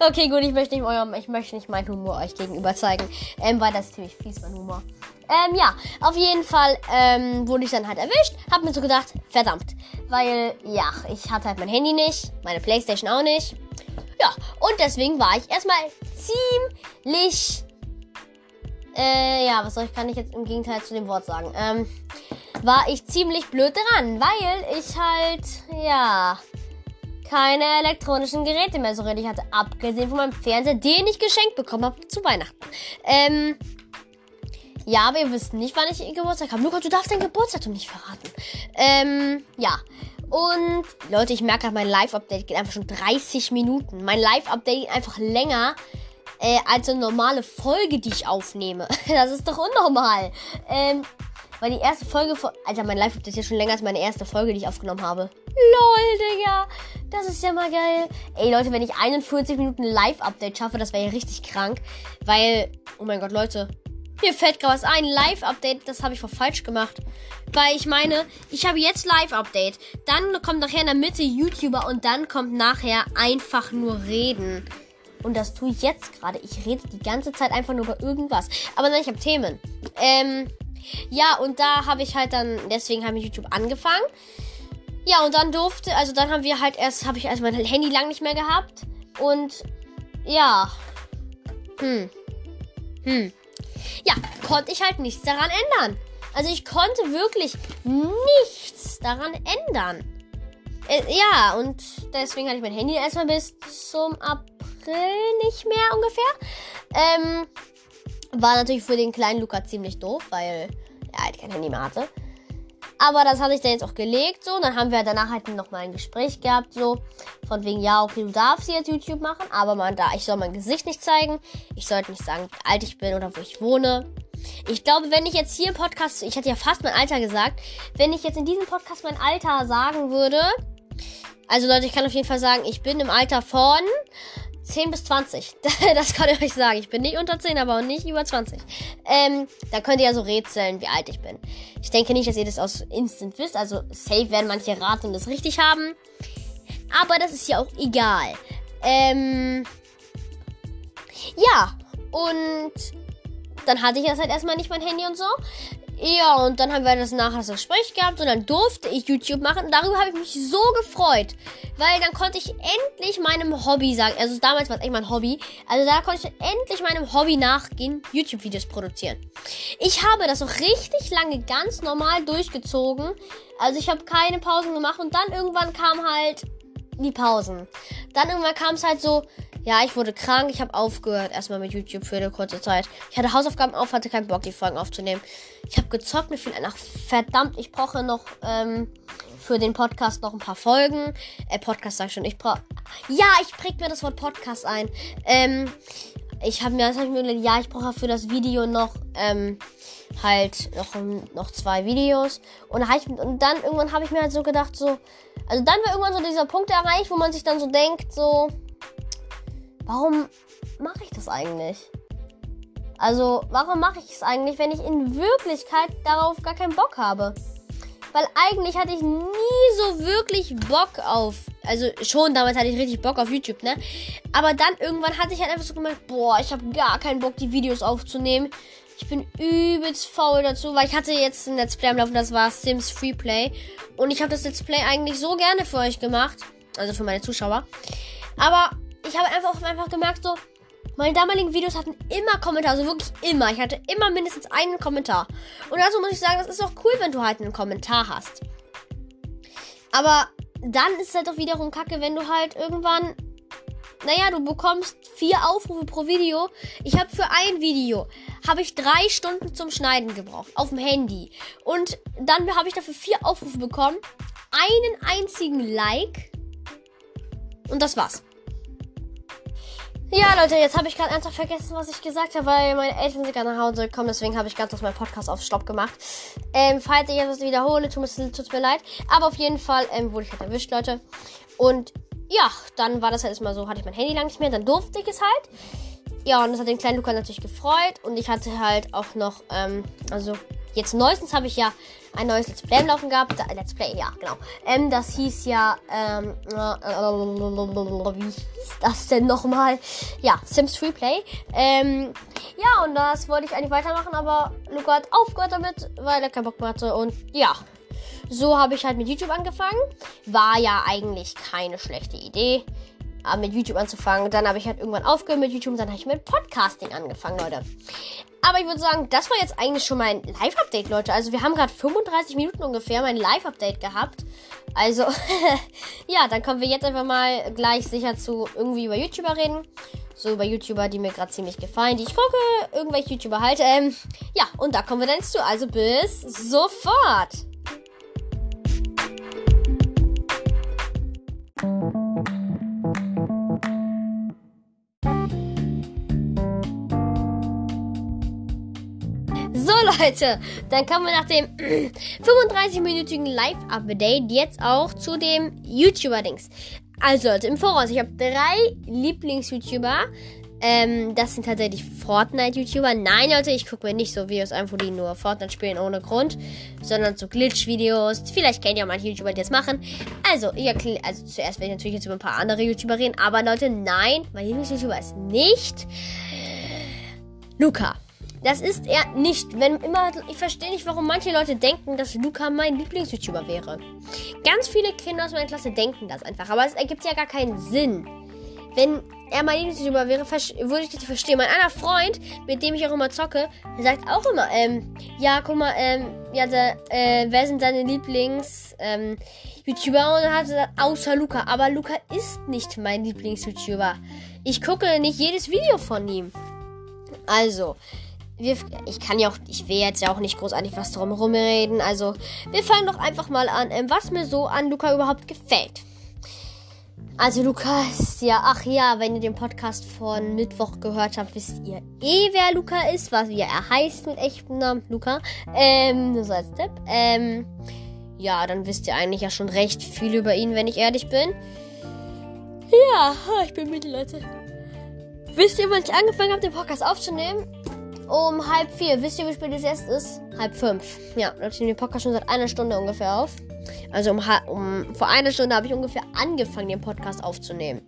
okay, gut, ich möchte nicht eurem, ich möchte nicht meinen Humor euch gegenüber zeigen, ähm, weil das ist ziemlich fies, mein Humor. Ähm, ja, auf jeden Fall ähm, wurde ich dann halt erwischt. Hab mir so gedacht, verdammt. Weil, ja, ich hatte halt mein Handy nicht, meine Playstation auch nicht. Ja, und deswegen war ich erstmal ziemlich. Äh, ja, was soll ich, kann ich jetzt im Gegenteil zu dem Wort sagen? Ähm, war ich ziemlich blöd dran, weil ich halt, ja, keine elektronischen Geräte mehr so richtig hatte. Abgesehen von meinem Fernseher, den ich geschenkt bekommen habe zu Weihnachten. Ähm, ja, aber ihr wisst nicht, wann ich Geburtstag habe. Luca, du darfst dein Geburtsdatum nicht verraten. Ähm, ja. Und Leute, ich merke, mein Live-Update geht einfach schon 30 Minuten. Mein Live-Update geht einfach länger äh, als eine normale Folge, die ich aufnehme. Das ist doch unnormal. Ähm, weil die erste Folge von. Alter, mein Live ist ja schon länger als meine erste Folge, die ich aufgenommen habe. LOL, Digga. Das ist ja mal geil. Ey, Leute, wenn ich 41 Minuten Live-Update schaffe, das wäre ja richtig krank. Weil. Oh mein Gott, Leute. Mir fällt gerade was ein. Live-Update, das habe ich voll falsch gemacht. Weil ich meine, ich habe jetzt Live-Update. Dann kommt nachher in der Mitte YouTuber und dann kommt nachher einfach nur reden. Und das tue ich jetzt gerade. Ich rede die ganze Zeit einfach nur über irgendwas. Aber nein, ich habe Themen. Ähm, ja, und da habe ich halt dann, deswegen habe ich YouTube angefangen. Ja, und dann durfte, also dann haben wir halt erst, habe ich also mein Handy lang nicht mehr gehabt. Und ja. Hm. Hm. Ja, konnte ich halt nichts daran ändern. Also ich konnte wirklich nichts daran ändern. Äh, ja, und deswegen hatte ich mein Handy erstmal bis zum April nicht mehr ungefähr. Ähm, war natürlich für den kleinen Luca ziemlich doof, weil er halt kein Handy mehr hatte. Aber das hatte ich dann jetzt auch gelegt, so. Und dann haben wir danach halt nochmal ein Gespräch gehabt, so. Von wegen, ja, okay, du darfst jetzt YouTube machen, aber man da, ich soll mein Gesicht nicht zeigen. Ich sollte nicht sagen, wie alt ich bin oder wo ich wohne. Ich glaube, wenn ich jetzt hier im Podcast, ich hatte ja fast mein Alter gesagt, wenn ich jetzt in diesem Podcast mein Alter sagen würde, also Leute, ich kann auf jeden Fall sagen, ich bin im Alter von 10 bis 20. Das kann ich euch sagen. Ich bin nicht unter 10, aber auch nicht über 20. Ähm, da könnt ihr ja so rätseln, wie alt ich bin. Ich denke nicht, dass ihr das aus Instant wisst. Also safe werden manche raten und das richtig haben. Aber das ist ja auch egal. Ähm, ja, und dann hatte ich das halt erstmal nicht mein Handy und so. Ja, und dann haben wir das nachher das Gespräch gehabt und dann durfte ich YouTube machen. Darüber habe ich mich so gefreut, weil dann konnte ich endlich meinem Hobby sagen. Also damals war es echt mein Hobby. Also da konnte ich endlich meinem Hobby nachgehen, YouTube-Videos produzieren. Ich habe das auch richtig lange ganz normal durchgezogen. Also ich habe keine Pausen gemacht und dann irgendwann kam halt die Pausen. Dann irgendwann kam es halt so, ja, ich wurde krank, ich habe aufgehört erstmal mit YouTube für eine kurze Zeit. Ich hatte Hausaufgaben auf, hatte keinen Bock, die Folgen aufzunehmen. Ich habe gezockt, mir fiel einfach verdammt, ich brauche noch ähm, für den Podcast noch ein paar Folgen. Äh, Podcast sag ich schon, ich brauche. Ja, ich präg mir das Wort Podcast ein. Ähm, ich habe mir, das hab ich mir gedacht, ja, ich brauche für das Video noch ähm, halt noch, noch zwei Videos. Und, und dann irgendwann habe ich mir halt so gedacht, so, also dann war irgendwann so dieser Punkt erreicht, wo man sich dann so denkt, so, warum mache ich das eigentlich? Also, warum mache ich es eigentlich, wenn ich in Wirklichkeit darauf gar keinen Bock habe? Weil eigentlich hatte ich nie so wirklich Bock auf. Also schon damals hatte ich richtig Bock auf YouTube, ne? Aber dann irgendwann hatte ich halt einfach so gemerkt, boah, ich habe gar keinen Bock, die Videos aufzunehmen. Ich bin übelst faul dazu, weil ich hatte jetzt ein Let's Play am Laufen, das war Sims Freeplay. Und ich habe das Let's Play eigentlich so gerne für euch gemacht. Also für meine Zuschauer. Aber ich habe einfach, einfach gemerkt, so, meine damaligen Videos hatten immer Kommentare, also wirklich immer. Ich hatte immer mindestens einen Kommentar. Und dazu muss ich sagen, das ist auch cool, wenn du halt einen Kommentar hast. Aber dann ist es halt auch wiederum kacke, wenn du halt irgendwann. Naja, du bekommst vier Aufrufe pro Video. Ich habe für ein Video habe ich drei Stunden zum Schneiden gebraucht auf dem Handy und dann habe ich dafür vier Aufrufe bekommen, einen einzigen Like und das war's. Ja, Leute, jetzt habe ich gerade ernsthaft vergessen, was ich gesagt habe, weil meine Eltern sind gerade nach Hause gekommen. Deswegen habe ich ganz aus meinem Podcast auf Stopp gemacht. Ähm, falls ich etwas wiederhole, tut mir, leid. Aber auf jeden Fall ähm, wurde ich halt erwischt, Leute. Und ja, dann war das halt erstmal so, hatte ich mein Handy lang nicht mehr. Dann durfte ich es halt. Ja, und das hat den kleinen Luca natürlich gefreut. Und ich hatte halt auch noch, ähm, also jetzt neuestens habe ich ja ein neues Let's Play Laufen gehabt. Da, Let's Play, ja, genau. Ähm, das hieß ja, ähm, äh, wie hieß das denn nochmal? Ja, Sims Free Play. Ähm, ja, und das wollte ich eigentlich weitermachen, aber Luca hat aufgehört damit, weil er keinen Bock mehr hatte. Und ja, so habe ich halt mit YouTube angefangen. War ja eigentlich keine schlechte Idee. Äh, mit YouTube anzufangen. Dann habe ich halt irgendwann aufgehört mit YouTube und dann habe ich mit Podcasting angefangen, Leute. Aber ich würde sagen, das war jetzt eigentlich schon mein Live-Update, Leute. Also wir haben gerade 35 Minuten ungefähr mein Live-Update gehabt. Also, ja, dann kommen wir jetzt einfach mal gleich sicher zu irgendwie über YouTuber reden. So über YouTuber, die mir gerade ziemlich gefallen, die ich gucke, irgendwelche YouTuber halt. Ähm, ja, und da kommen wir dann zu. Also bis sofort. Leute, dann kommen wir nach dem 35-minütigen Live-Update jetzt auch zu dem YouTuber-Dings. Also Leute, im Voraus, ich habe drei Lieblings-YouTuber. Ähm, das sind tatsächlich Fortnite-YouTuber. Nein, Leute, ich gucke mir nicht so Videos an, wo die nur Fortnite spielen ohne Grund, sondern so Glitch-Videos. Vielleicht kennt ihr auch manche YouTuber, die das machen. Also, ich also zuerst werde ich natürlich jetzt über ein paar andere YouTuber reden, aber Leute, nein, mein Lieblings-YouTuber ist nicht Luca. Das ist er nicht. Wenn immer, ich verstehe nicht, warum manche Leute denken, dass Luca mein Lieblings-YouTuber wäre. Ganz viele Kinder aus meiner Klasse denken das einfach, aber es ergibt ja gar keinen Sinn. Wenn er mein Lieblings-YouTuber wäre, würde ich das verstehen. Mein einer Freund, mit dem ich auch immer zocke, sagt auch immer, ähm, ja, guck mal, ähm, ja, der, äh, wer sind deine Lieblings, ähm, YouTuber? Und dann hat er gesagt, außer Luca. Aber Luca ist nicht mein Lieblings-YouTuber. Ich gucke nicht jedes Video von ihm. Also, wir, ich kann ja auch, ich will jetzt ja auch nicht großartig was drum reden. Also, wir fangen doch einfach mal an, ähm, was mir so an Luca überhaupt gefällt. Also Lukas, ja, ach ja, wenn ihr den Podcast von Mittwoch gehört habt, wisst ihr eh, wer Luca ist, was wie er heißt mit echtem Namen, Luca. Ähm, nur so als Tipp. Ähm, ja, dann wisst ihr eigentlich ja schon recht viel über ihn, wenn ich ehrlich bin. Ja, ich bin müde, Leute. Wisst ihr, wann ich angefangen habe, den Podcast aufzunehmen? Um halb vier. Wisst ihr, wie spät es jetzt ist? Halb fünf. Ja, ich nehme den Podcast schon seit einer Stunde ungefähr auf. Also um, um vor einer Stunde habe ich ungefähr angefangen, den Podcast aufzunehmen.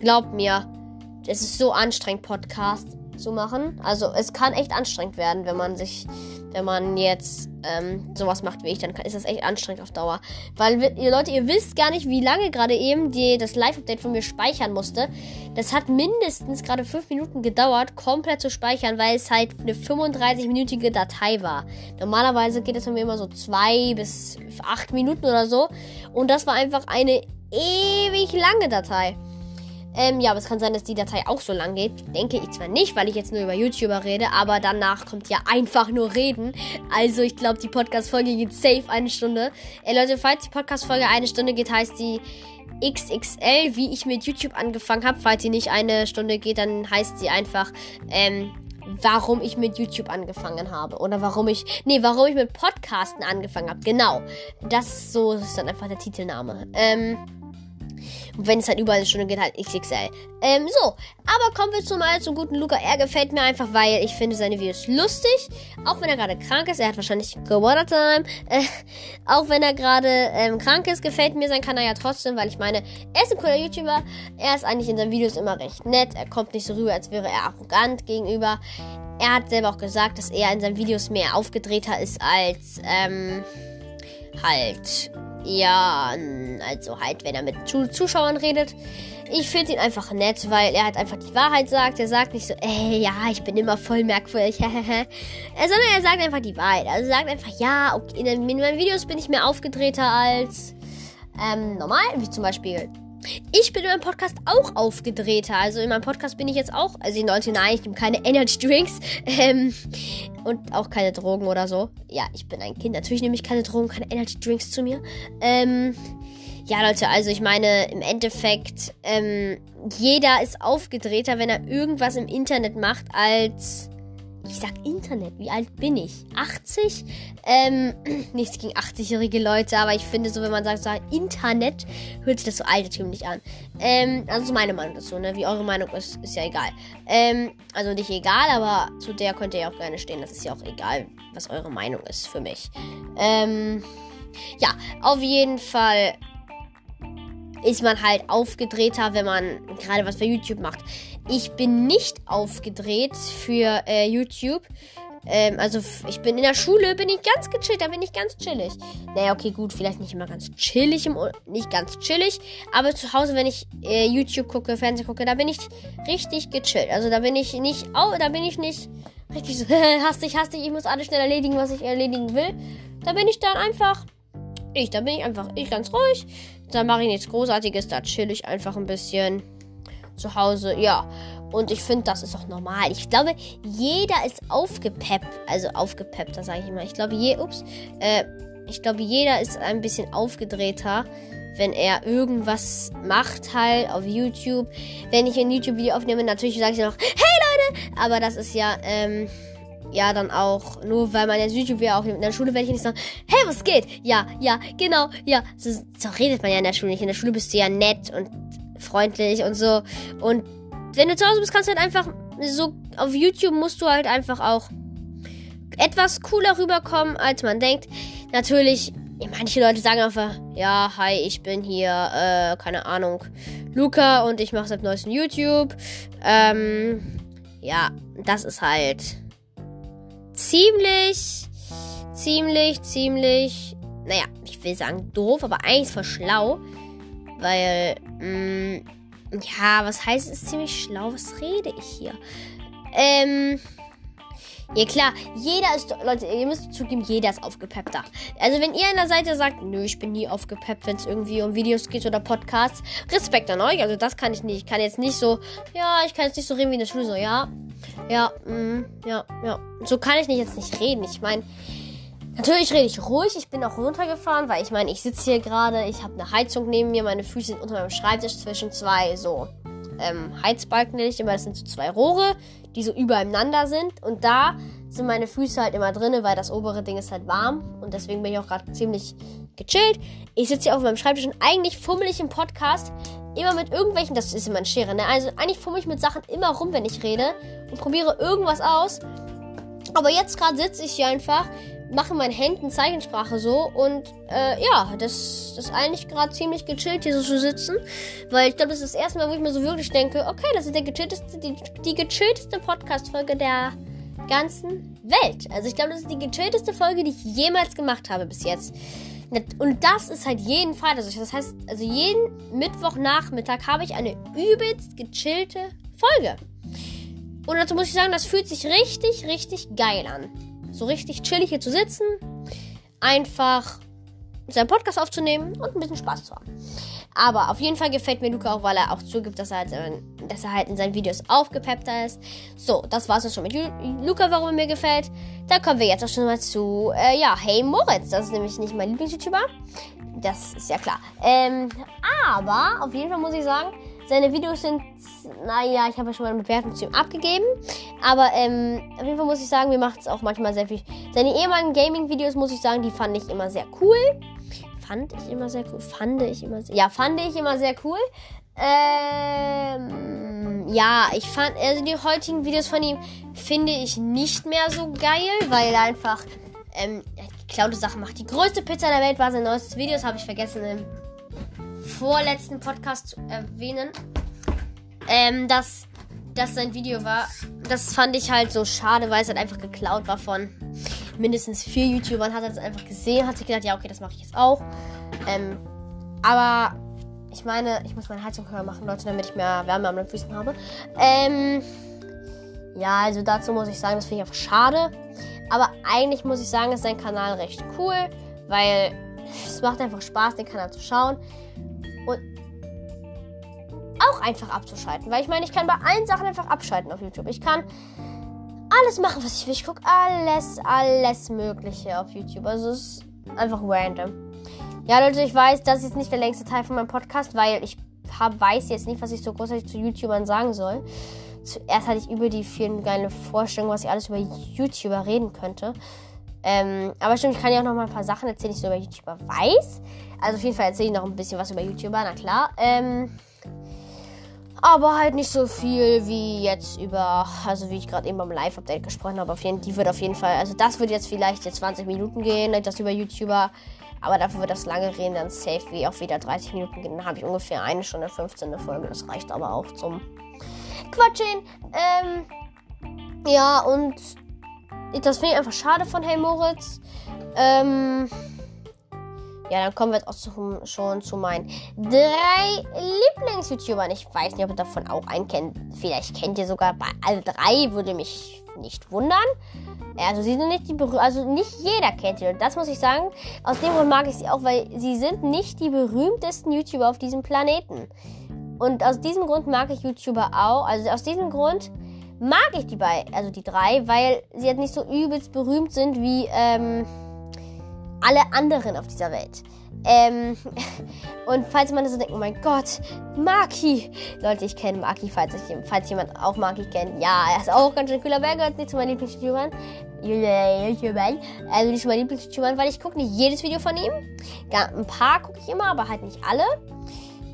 Glaubt mir, es ist so anstrengend, Podcast zu machen. Also es kann echt anstrengend werden, wenn man sich, wenn man jetzt ähm, sowas macht wie ich, dann ist das echt anstrengend auf Dauer. Weil ihr Leute, ihr wisst gar nicht, wie lange gerade eben die, das Live-Update von mir speichern musste. Das hat mindestens gerade 5 Minuten gedauert, komplett zu speichern, weil es halt eine 35-minütige Datei war. Normalerweise geht es bei mir immer so 2 bis 8 Minuten oder so. Und das war einfach eine ewig lange Datei. Ähm, ja, aber es kann sein, dass die Datei auch so lang geht. Denke ich zwar nicht, weil ich jetzt nur über YouTuber rede, aber danach kommt ja einfach nur Reden. Also ich glaube, die Podcast-Folge geht safe eine Stunde. Ey Leute, falls die Podcast-Folge eine Stunde geht, heißt die XXL, wie ich mit YouTube angefangen habe. Falls sie nicht eine Stunde geht, dann heißt sie einfach, ähm, warum ich mit YouTube angefangen habe. Oder warum ich. Nee, warum ich mit Podcasten angefangen habe. Genau. Das so ist dann einfach der Titelname. Ähm. Und wenn es halt überall eine Stunde geht, halt XXL. Ähm, so. Aber kommen wir zum, mal zum guten Luca. Er gefällt mir einfach, weil ich finde seine Videos lustig. Auch wenn er gerade krank ist. Er hat wahrscheinlich Corona-Time. Äh, auch wenn er gerade ähm, krank ist, gefällt mir sein Kanal ja trotzdem, weil ich meine, er ist ein cooler YouTuber. Er ist eigentlich in seinen Videos immer recht nett. Er kommt nicht so rüber, als wäre er arrogant gegenüber. Er hat selber auch gesagt, dass er in seinen Videos mehr aufgedrehter ist als, ähm, halt ja, also halt, wenn er mit Zuschauern redet. Ich finde ihn einfach nett, weil er halt einfach die Wahrheit sagt. Er sagt nicht so, ey, ja, ich bin immer voll merkwürdig, sondern er sagt einfach die Wahrheit. Also sagt einfach, ja, okay, in meinen Videos bin ich mehr aufgedrehter als ähm, normal, wie zum Beispiel ich bin in meinem Podcast auch aufgedrehter. Also in meinem Podcast bin ich jetzt auch. Also in 19, nein, ich nehme keine Energy Drinks. Ähm, und auch keine Drogen oder so. Ja, ich bin ein Kind. Natürlich nehme ich keine Drogen, keine Energy Drinks zu mir. Ähm, ja, Leute, also ich meine, im Endeffekt, ähm, jeder ist aufgedrehter, wenn er irgendwas im Internet macht, als ich sag Internet, wie alt bin ich? 80? Ähm, nichts gegen 80-jährige Leute, aber ich finde so, wenn man sagt, so Internet, hört sich das so altertümlich an. Ähm, also meine Meinung dazu, ne? Wie eure Meinung ist, ist ja egal. Ähm, also nicht egal, aber zu der könnt ihr ja auch gerne stehen. Das ist ja auch egal, was eure Meinung ist für mich. Ähm, ja, auf jeden Fall ist man halt aufgedrehter, wenn man gerade was für YouTube macht. Ich bin nicht aufgedreht für äh, YouTube. Ähm, also ich bin in der Schule, bin ich ganz gechillt, da bin ich ganz chillig. Naja, okay, gut, vielleicht nicht immer ganz chillig, im, nicht ganz chillig, aber zu Hause, wenn ich äh, YouTube gucke, Fernsehen gucke, da bin ich richtig gechillt. Also da bin ich nicht, oh, da bin ich nicht richtig so hastig, hastig, ich muss alles schnell erledigen, was ich erledigen will. Da bin ich dann einfach ich, da bin ich einfach ich ganz ruhig. Da mache ich nichts Großartiges, da chill ich einfach ein bisschen zu Hause. Ja, und ich finde, das ist auch normal. Ich glaube, jeder ist aufgepeppt. Also aufgepeppt, das sage ich immer. Ich glaube, je, ups, äh, ich glaube, jeder ist ein bisschen aufgedrehter, wenn er irgendwas macht halt auf YouTube. Wenn ich ein YouTube-Video aufnehme, natürlich sage ich noch, hey Leute! Aber das ist ja, ähm, ja dann auch, nur weil man jetzt YouTube-Video aufnimmt. In der Schule werde ich nicht sagen, hey, was geht? Ja, ja, genau, ja. So, so redet man ja in der Schule nicht. In der Schule bist du ja nett und freundlich und so. Und wenn du zu Hause bist, kannst du halt einfach so, auf YouTube musst du halt einfach auch etwas cooler rüberkommen, als man denkt. Natürlich, manche Leute sagen einfach, ja, hi, ich bin hier, äh, keine Ahnung, Luca und ich mache seit neuestem YouTube. Ähm, ja, das ist halt ziemlich, ziemlich, ziemlich, naja, ich will sagen doof, aber eigentlich voll schlau. Weil, mh, mm, ja, was heißt es ziemlich schlau? Was rede ich hier? Ähm, ja klar, jeder ist, Leute, ihr müsst zugeben, jeder ist aufgepeppter. Also wenn ihr an der Seite sagt, nö, ich bin nie aufgepeppt, wenn es irgendwie um Videos geht oder Podcasts, Respekt an euch. Also das kann ich nicht. Ich kann jetzt nicht so, ja, ich kann jetzt nicht so reden wie in der Schule, so, ja, ja, mh, ja, ja. So kann ich nicht jetzt nicht reden. Ich meine, Natürlich rede ich ruhig. Ich bin auch runtergefahren, weil ich meine, ich sitze hier gerade, ich habe eine Heizung neben mir, meine Füße sind unter meinem Schreibtisch zwischen zwei so ähm, Heizbalken, nenne ich immer. Das sind so zwei Rohre, die so übereinander sind. Und da sind meine Füße halt immer drin, weil das obere Ding ist halt warm. Und deswegen bin ich auch gerade ziemlich gechillt. Ich sitze hier auf meinem Schreibtisch und eigentlich fummel ich im Podcast immer mit irgendwelchen, das ist immer ein Schere, ne? Also eigentlich fummel ich mit Sachen immer rum, wenn ich rede und probiere irgendwas aus. Aber jetzt gerade sitze ich hier einfach, mache meinen Händen Zeichensprache so und äh, ja, das, das ist eigentlich gerade ziemlich gechillt, hier so zu sitzen. Weil ich glaube, das ist das erste Mal, wo ich mir so wirklich denke, okay, das ist der gechillteste, die, die gechillteste Podcast-Folge der ganzen Welt. Also ich glaube, das ist die gechillteste Folge, die ich jemals gemacht habe bis jetzt. Und das ist halt jeden Fall. Also das heißt, also jeden Mittwochnachmittag habe ich eine übelst gechillte Folge. Und dazu muss ich sagen, das fühlt sich richtig, richtig geil an. So richtig chillig hier zu sitzen, einfach seinen Podcast aufzunehmen und ein bisschen Spaß zu haben. Aber auf jeden Fall gefällt mir Luca auch, weil er auch zugibt, dass er halt, dass er halt in seinen Videos aufgepeppter ist. So, das war's dann schon mit Luca, warum er mir gefällt. Da kommen wir jetzt auch schon mal zu, äh, ja, Hey Moritz. Das ist nämlich nicht mein Lieblings-YouTuber. Das ist ja klar. Ähm, aber auf jeden Fall muss ich sagen, seine Videos sind, naja, ich habe ja schon mal eine Bewertung zu ihm abgegeben. Aber ähm, auf jeden Fall muss ich sagen, mir macht es auch manchmal sehr viel. Seine ehemaligen Gaming-Videos, muss ich sagen, die fand ich immer sehr cool. Fand ich immer sehr cool. Fand ich immer sehr, Ja, fand ich immer sehr cool. Ähm, ja, ich fand, also die heutigen Videos von ihm finde ich nicht mehr so geil, weil einfach ähm, geklaute Sachen macht. Die größte Pizza der Welt war sein neuestes Video, das habe ich vergessen im vorletzten Podcast zu erwähnen, ähm, dass das sein Video war. Das fand ich halt so schade, weil es halt einfach geklaut war von mindestens vier YouTubern. Hat er das einfach gesehen, hat sich gedacht, ja, okay, das mache ich jetzt auch. Ähm, aber ich meine, ich muss meine Heizung höher machen, Leute, damit ich mehr Wärme an meinen Füßen habe. Ähm, ja, also dazu muss ich sagen, das finde ich einfach schade. Aber eigentlich muss ich sagen, ist sein Kanal recht cool, weil es macht einfach Spaß, den Kanal zu schauen auch einfach abzuschalten. Weil ich meine, ich kann bei allen Sachen einfach abschalten auf YouTube. Ich kann alles machen, was ich will. Ich gucke alles, alles Mögliche auf YouTube. Also es ist einfach random. Ja, Leute, ich weiß, das ist jetzt nicht der längste Teil von meinem Podcast, weil ich hab, weiß jetzt nicht, was ich so großartig zu YouTubern sagen soll. Zuerst hatte ich über die vielen geile Vorstellungen, was ich alles über YouTuber reden könnte. Ähm, aber stimmt, ich kann ja auch noch mal ein paar Sachen erzählen, die ich so über YouTuber weiß. Also auf jeden Fall erzähle ich noch ein bisschen was über YouTuber, na klar. Ähm, aber halt nicht so viel wie jetzt über, also wie ich gerade eben beim Live-Update gesprochen habe. Auf jeden, die wird auf jeden Fall, also das wird jetzt vielleicht jetzt 20 Minuten gehen, das über YouTuber. Aber dafür wird das lange reden, dann safe wie auch wieder 30 Minuten gehen. Dann habe ich ungefähr eine Stunde 15 eine Folge. Das reicht aber auch zum Quatschen. Ähm, ja, und das finde ich einfach schade von Hey Moritz. Ähm, ja, dann kommen wir jetzt auch zu, schon zu meinen drei Lieblings-YouTubern. Ich weiß nicht, ob ihr davon auch einen kennt. Vielleicht kennt ihr sogar bei alle drei, würde mich nicht wundern. Also sie sind nicht die Berüh also nicht jeder kennt sie. Das muss ich sagen. Aus dem Grund mag ich sie auch, weil sie sind nicht die berühmtesten YouTuber auf diesem Planeten. Und aus diesem Grund mag ich YouTuber auch. Also aus diesem Grund mag ich die beiden, also die drei, weil sie halt nicht so übelst berühmt sind wie ähm, alle anderen auf dieser Welt. Ähm, und falls man so denkt, oh mein Gott, Maki. Leute, ich kenne Maki, falls, ich, falls jemand auch Maki kennt. Ja, er ist auch ganz schön cooler. Wer gehört nicht zu meinen Lieblings-YouTubern? Also nicht zu meinen Lieblings-YouTubern, weil ich gucke nicht jedes Video von ihm. Ein paar gucke ich immer, aber halt nicht alle.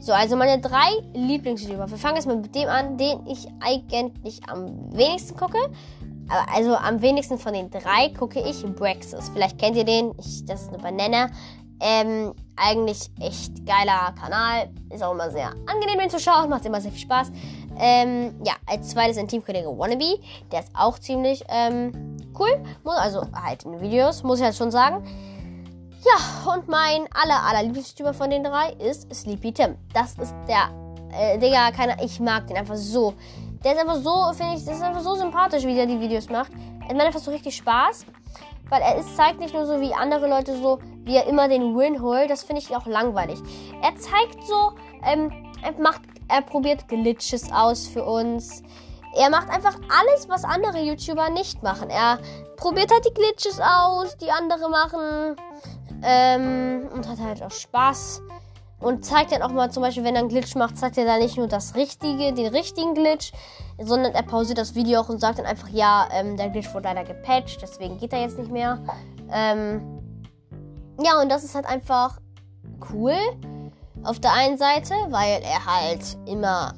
So, also meine drei Lieblings-YouTuber. Wir fangen jetzt mal mit dem an, den ich eigentlich am wenigsten gucke. Also am wenigsten von den drei gucke ich Brexis. Vielleicht kennt ihr den. Ich, das ist eine Banane. Ähm, eigentlich echt geiler Kanal. Ist auch immer sehr angenehm, den zu schauen. Macht immer sehr viel Spaß. Ähm, ja, als zweites ein Teamkollege Wannabe. Der ist auch ziemlich ähm, cool. Also halt in Videos, muss ich halt schon sagen. Ja, und mein aller, aller Lieblingstyp von den drei ist Sleepy Tim. Das ist der, äh, Digga, keine, ich mag den einfach so. Der ist einfach so, finde ich, das ist einfach so sympathisch, wie der die Videos macht. Er macht einfach so richtig Spaß. Weil er ist, zeigt nicht nur so wie andere Leute so, wie er immer den Win holt. Das finde ich auch langweilig. Er zeigt so, ähm, er macht, er probiert Glitches aus für uns. Er macht einfach alles, was andere YouTuber nicht machen. Er probiert halt die Glitches aus, die andere machen. Ähm, und hat halt auch Spaß. Und zeigt dann auch mal zum Beispiel, wenn er einen Glitch macht, zeigt er dann nicht nur das Richtige, den richtigen Glitch, sondern er pausiert das Video auch und sagt dann einfach, ja, ähm, der Glitch wurde leider gepatcht, deswegen geht er jetzt nicht mehr. Ähm, ja, und das ist halt einfach cool auf der einen Seite, weil er halt immer,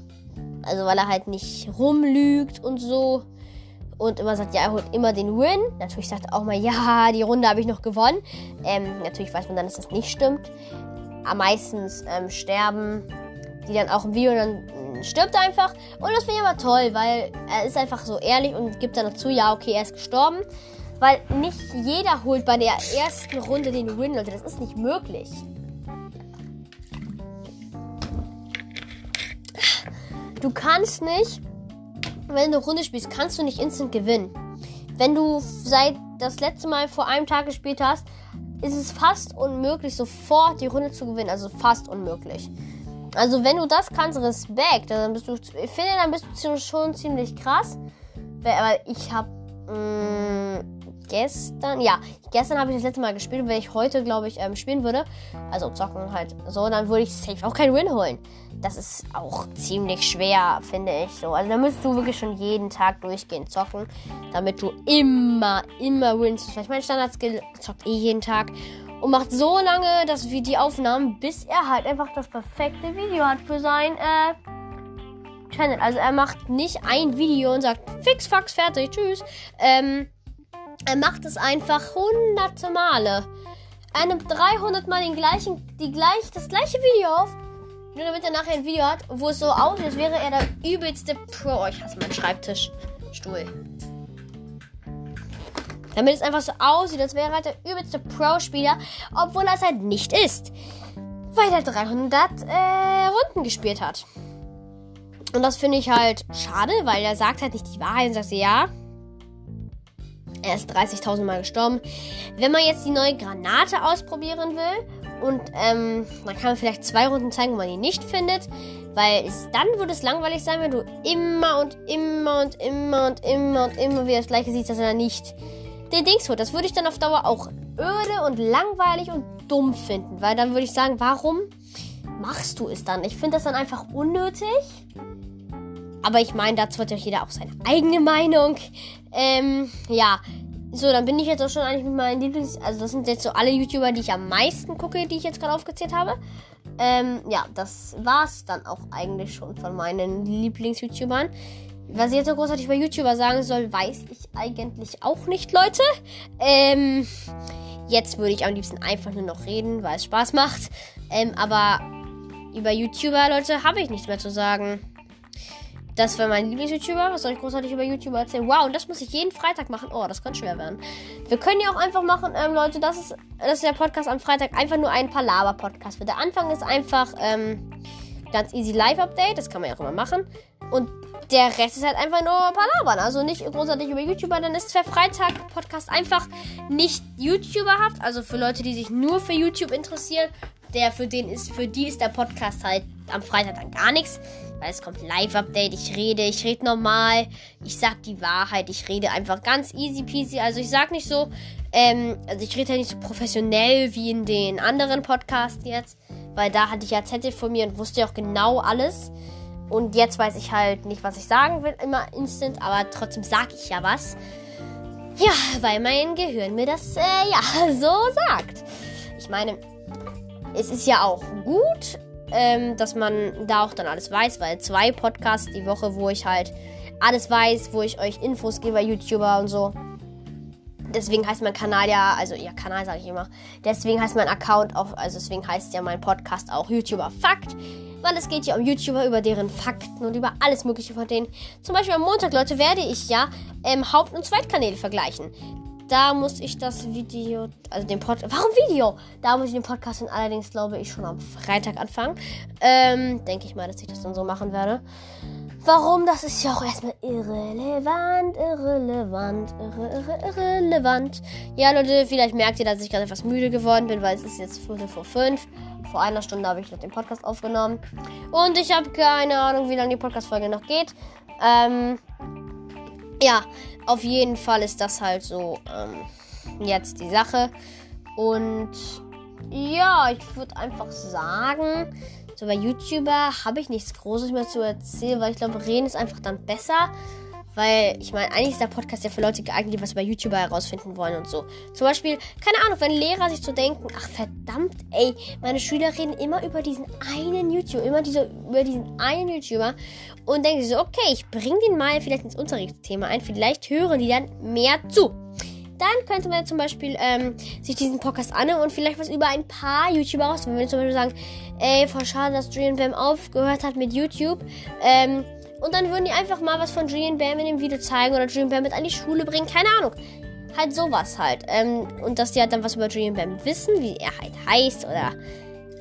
also weil er halt nicht rumlügt und so und immer sagt, ja, er holt immer den Win. Natürlich sagt er auch mal, ja, die Runde habe ich noch gewonnen. Ähm, natürlich weiß man dann, dass das nicht stimmt. Am meisten ähm, sterben die dann auch im Video dann äh, stirbt einfach. Und das finde ich aber toll, weil er ist einfach so ehrlich und gibt dann dazu, ja, okay, er ist gestorben. Weil nicht jeder holt bei der ersten Runde den Win, Leute. Das ist nicht möglich. Du kannst nicht, wenn du eine Runde spielst, kannst du nicht instant gewinnen. Wenn du seit das letzte Mal vor einem Tag gespielt hast, ist es fast unmöglich, sofort die Runde zu gewinnen. Also fast unmöglich. Also wenn du das kannst, Respekt. Dann bist du, ich finde, dann bist du schon ziemlich krass. Aber ich habe mm, gestern, ja, gestern habe ich das letzte Mal gespielt. Und wenn ich heute, glaube ich, ähm, spielen würde, also zocken halt so, dann würde ich safe auch keinen Win holen. Das ist auch ziemlich schwer, finde ich so. Also da müsstest du wirklich schon jeden Tag durchgehend zocken, damit du immer, immer wins. Vielleicht mein Standard-Skill zockt eh jeden Tag und macht so lange das, die Aufnahmen, bis er halt einfach das perfekte Video hat für sein äh, Channel. Also er macht nicht ein Video und sagt fix, fax, fertig, tschüss. Ähm, er macht es einfach hunderte Male. Er nimmt 300 Mal den gleichen, die gleich, das gleiche Video auf. Nur damit er nachher ein Video hat, wo es so aussieht, als wäre er der übelste Pro. Oh, ich hasse meinen Schreibtischstuhl. Damit es einfach so aussieht, als wäre er halt der übelste Pro-Spieler, obwohl er es halt nicht ist. Weil er 300 äh, Runden gespielt hat. Und das finde ich halt schade, weil er sagt halt nicht die Wahrheit und sagt, ja, er ist 30.000 Mal gestorben. Wenn man jetzt die neue Granate ausprobieren will und ähm, dann kann man vielleicht zwei Runden zeigen, wo man die nicht findet, weil es, dann würde es langweilig sein, wenn du immer und immer und immer und immer und immer wieder das gleiche siehst, dass er nicht den Dings holt. Das würde ich dann auf Dauer auch öde und langweilig und dumm finden. Weil dann würde ich sagen, warum machst du es dann? Ich finde das dann einfach unnötig. Aber ich meine, dazu hat ja jeder auch seine eigene Meinung. Ähm, ja. So, dann bin ich jetzt auch schon eigentlich mit meinen Lieblings... Also das sind jetzt so alle YouTuber, die ich am meisten gucke, die ich jetzt gerade aufgezählt habe. Ähm, ja, das war's dann auch eigentlich schon von meinen Lieblings-YouTubern. Was ich jetzt so großartig über YouTuber sagen soll, weiß ich eigentlich auch nicht, Leute. Ähm, jetzt würde ich am liebsten einfach nur noch reden, weil es Spaß macht. Ähm, aber über YouTuber, Leute, habe ich nichts mehr zu sagen. Das war mein Lieblings-YouTuber. Was soll ich großartig über YouTuber erzählen? Wow, und das muss ich jeden Freitag machen. Oh, das kann schwer werden. Wir können ja auch einfach machen, ähm, Leute, das ist, das ist der Podcast am Freitag. Einfach nur ein Palaver-Podcast. Der Anfang ist einfach ähm, ganz easy Live-Update. Das kann man ja auch immer machen. Und der Rest ist halt einfach nur Palabern. Also nicht großartig über YouTuber. Dann ist der Freitag-Podcast einfach nicht YouTuberhaft. Also für Leute, die sich nur für YouTube interessieren. Der für den ist, für die ist der Podcast halt am Freitag dann gar nichts. Weil es kommt Live-Update, ich rede, ich rede normal, ich sag die Wahrheit, ich rede einfach ganz easy peasy. Also ich sag nicht so, ähm, also ich rede ja nicht so professionell wie in den anderen Podcasts jetzt. Weil da hatte ich ja Zettel von mir und wusste ja auch genau alles. Und jetzt weiß ich halt nicht, was ich sagen will, immer instant, aber trotzdem sage ich ja was. Ja, weil mein Gehirn mir das, äh, ja, so sagt. Ich meine, es ist ja auch gut, ähm, dass man da auch dann alles weiß, weil zwei Podcasts die Woche, wo ich halt alles weiß, wo ich euch Infos gebe YouTuber und so. Deswegen heißt mein Kanal ja, also ja, Kanal sage ich immer. Deswegen heißt mein Account auch, also deswegen heißt ja mein Podcast auch YouTuber Fakt weil es geht ja um YouTuber, über deren Fakten und über alles Mögliche von denen. Zum Beispiel am Montag, Leute, werde ich ja ähm, Haupt- und Zweitkanäle vergleichen. Da muss ich das Video, also den Podcast, warum Video? Da muss ich den Podcast dann allerdings, glaube ich, schon am Freitag anfangen. Ähm, denke ich mal, dass ich das dann so machen werde. Warum? Das ist ja auch erstmal irrelevant, irrelevant, irre, irre, irrelevant. Ja, Leute, vielleicht merkt ihr, dass ich gerade etwas müde geworden bin, weil es ist jetzt Viertel vor fünf. Vor einer Stunde habe ich noch den Podcast aufgenommen. Und ich habe keine Ahnung, wie lange die Podcast-Folge noch geht. Ähm, ja, auf jeden Fall ist das halt so ähm, jetzt die Sache. Und ja, ich würde einfach sagen, so bei YouTuber habe ich nichts Großes mehr zu erzählen, weil ich glaube, reden ist einfach dann besser. Weil, ich meine, eigentlich ist der Podcast ja für Leute geeignet, die was über YouTuber herausfinden wollen und so. Zum Beispiel, keine Ahnung, wenn Lehrer sich so denken, ach verdammt, ey, meine Schüler reden immer über diesen einen YouTuber, immer diese, über diesen einen YouTuber und denken sich so, okay, ich bring den mal vielleicht ins Unterrichtsthema ein, vielleicht hören die dann mehr zu. Dann könnte man zum Beispiel ähm, sich diesen Podcast anhören und vielleicht was über ein paar YouTuber raus. Wenn wir zum Beispiel sagen, ey, voll schade, dass Julian Bam aufgehört hat mit YouTube. Ähm, und dann würden die einfach mal was von Julian Bam in dem Video zeigen oder Julian Bam mit an die Schule bringen. Keine Ahnung. Halt sowas halt. Ähm, und dass die halt dann was über Julian Bam wissen, wie er halt heißt oder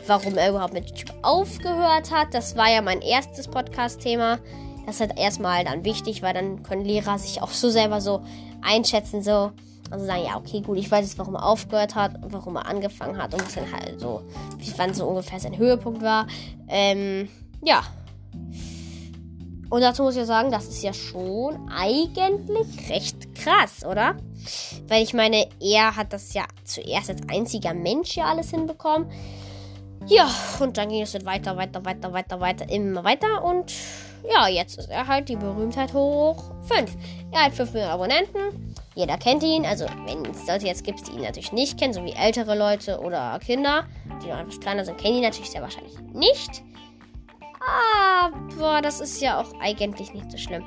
warum er überhaupt mit YouTube aufgehört hat. Das war ja mein erstes Podcast-Thema. Das ist halt erstmal dann wichtig, weil dann können Lehrer sich auch so selber so einschätzen, so. Also sagen, ja, okay, gut, ich weiß jetzt, warum er aufgehört hat und warum er angefangen hat und was dann halt so, wie wann so ungefähr sein Höhepunkt war. Ähm, ja. Und dazu muss ich ja sagen, das ist ja schon eigentlich recht krass, oder? Weil ich meine, er hat das ja zuerst als einziger Mensch ja alles hinbekommen. Ja, und dann ging es dann weiter, weiter, weiter, weiter, weiter, immer weiter. Und ja, jetzt ist er halt die Berühmtheit hoch 5. Er hat 5 Millionen Abonnenten. Jeder kennt ihn. Also, wenn es Leute jetzt gibt, die ihn natürlich nicht kennen, so wie ältere Leute oder Kinder, die noch etwas kleiner sind, kennen ihn natürlich sehr wahrscheinlich nicht. Aber das ist ja auch eigentlich nicht so schlimm.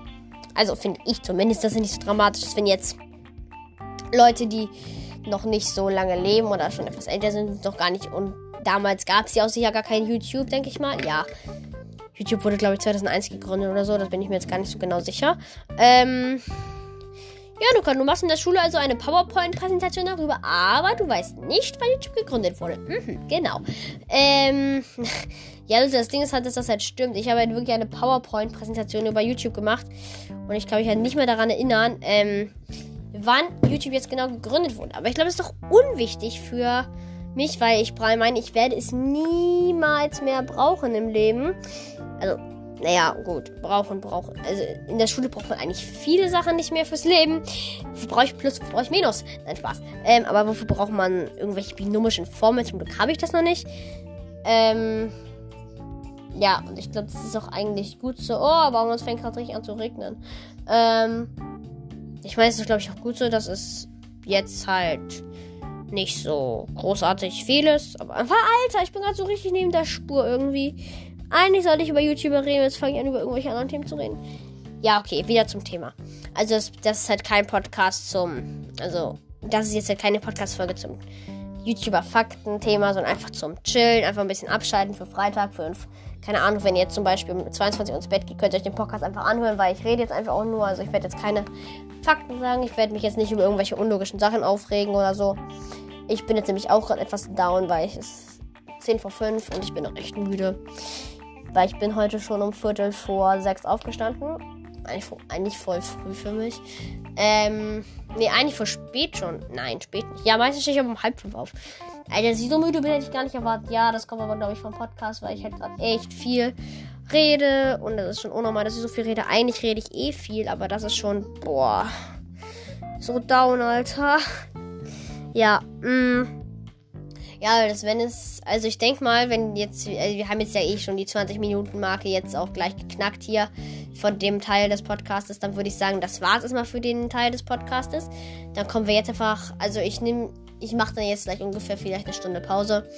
Also finde ich zumindest, dass es nicht so dramatisch ist, wenn jetzt Leute, die noch nicht so lange leben oder schon etwas älter sind, noch gar nicht. Und damals gab es ja auch sicher gar kein YouTube, denke ich mal. Ja. YouTube wurde, glaube ich, 2001 gegründet oder so. Das bin ich mir jetzt gar nicht so genau sicher. Ähm. Ja, Luca, du machst in der Schule also eine PowerPoint-Präsentation darüber, aber du weißt nicht, wann YouTube gegründet wurde. Mhm, genau. Ähm, ja, also das Ding ist halt, dass das halt stimmt. Ich habe halt wirklich eine PowerPoint-Präsentation über YouTube gemacht und ich kann mich halt nicht mehr daran erinnern, ähm, wann YouTube jetzt genau gegründet wurde. Aber ich glaube, das ist doch unwichtig für mich, weil ich meine, ich werde es niemals mehr brauchen im Leben. Also, naja, gut, brauchen, brauchen. Also in der Schule braucht man eigentlich viele Sachen nicht mehr fürs Leben. Wofür brauche ich Plus, wofür brauche ich Minus? Nein, Spaß. Ähm, aber wofür braucht man irgendwelche binomischen Formeln? Zum Glück habe ich das noch nicht. Ähm, ja, und ich glaube, das ist auch eigentlich gut so. Oh, aber es fängt gerade richtig an zu regnen. Ähm, ich meine, es ist, glaube ich, auch gut so, dass es jetzt halt nicht so großartig viel ist. Aber einfach, Alter, ich bin gerade so richtig neben der Spur irgendwie. Eigentlich sollte ich über YouTuber reden, jetzt fange ich an, über irgendwelche anderen Themen zu reden. Ja, okay, wieder zum Thema. Also, das, das ist halt kein Podcast zum. Also, das ist jetzt halt keine Podcast-Folge zum YouTuber-Fakten-Thema, sondern einfach zum Chillen, einfach ein bisschen abschalten für Freitag, für keine Ahnung, wenn ihr jetzt zum Beispiel um 22 Uhr ins Bett geht, könnt ihr euch den Podcast einfach anhören, weil ich rede jetzt einfach auch nur. Also ich werde jetzt keine Fakten sagen, ich werde mich jetzt nicht über irgendwelche unlogischen Sachen aufregen oder so. Ich bin jetzt nämlich auch gerade etwas down, weil es ist 10 vor 5 und ich bin noch echt müde. Weil ich bin heute schon um Viertel vor 6 aufgestanden. Eigentlich, eigentlich voll früh für mich. Ähm, nee, eigentlich voll spät schon. Nein, spät nicht. Ja, meistens stehe ich aber um halb fünf auf. Alter, dass so müde bin, hätte ich gar nicht erwartet. Ja, das kommt aber, glaube ich, vom Podcast, weil ich halt gerade echt viel rede. Und das ist schon unnormal, dass ich so viel rede. Eigentlich rede ich eh viel, aber das ist schon, boah, so down, Alter. Ja, mh. Ja, das wenn es, also ich denke mal, wenn jetzt, also wir haben jetzt ja eh schon die 20 Minuten Marke jetzt auch gleich geknackt hier von dem Teil des Podcastes, dann würde ich sagen, das war es erstmal für den Teil des Podcastes. Dann kommen wir jetzt einfach, also ich nehme, ich mache dann jetzt gleich ungefähr vielleicht eine Stunde Pause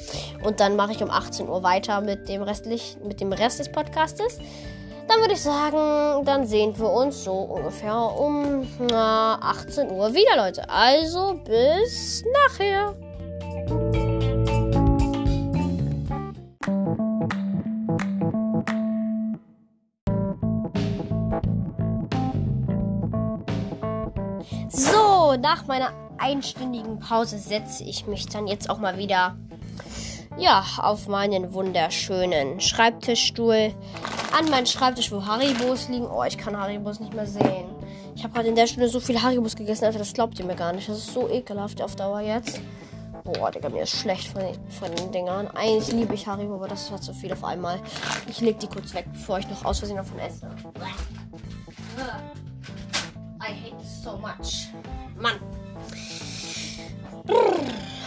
und dann mache ich um 18 Uhr weiter mit dem restlich, mit dem Rest des Podcastes. Dann würde ich sagen, dann sehen wir uns so ungefähr um na, 18 Uhr wieder, Leute. Also bis nachher. So, nach meiner einstündigen Pause setze ich mich dann jetzt auch mal wieder ja, auf meinen wunderschönen Schreibtischstuhl. An meinen Schreibtisch, wo Haribos liegen. Oh, ich kann Haribos nicht mehr sehen. Ich habe gerade in der Stunde so viel Haribos gegessen, Alter, das glaubt ihr mir gar nicht. Das ist so ekelhaft auf Dauer jetzt. Boah, Digga, mir ist schlecht von den, von den Dingern. Eigentlich liebe ich Haribo, aber das hat so viel auf einmal. Ich leg die kurz weg, bevor ich noch aus Versehen davon esse. I hate this so much. Mann.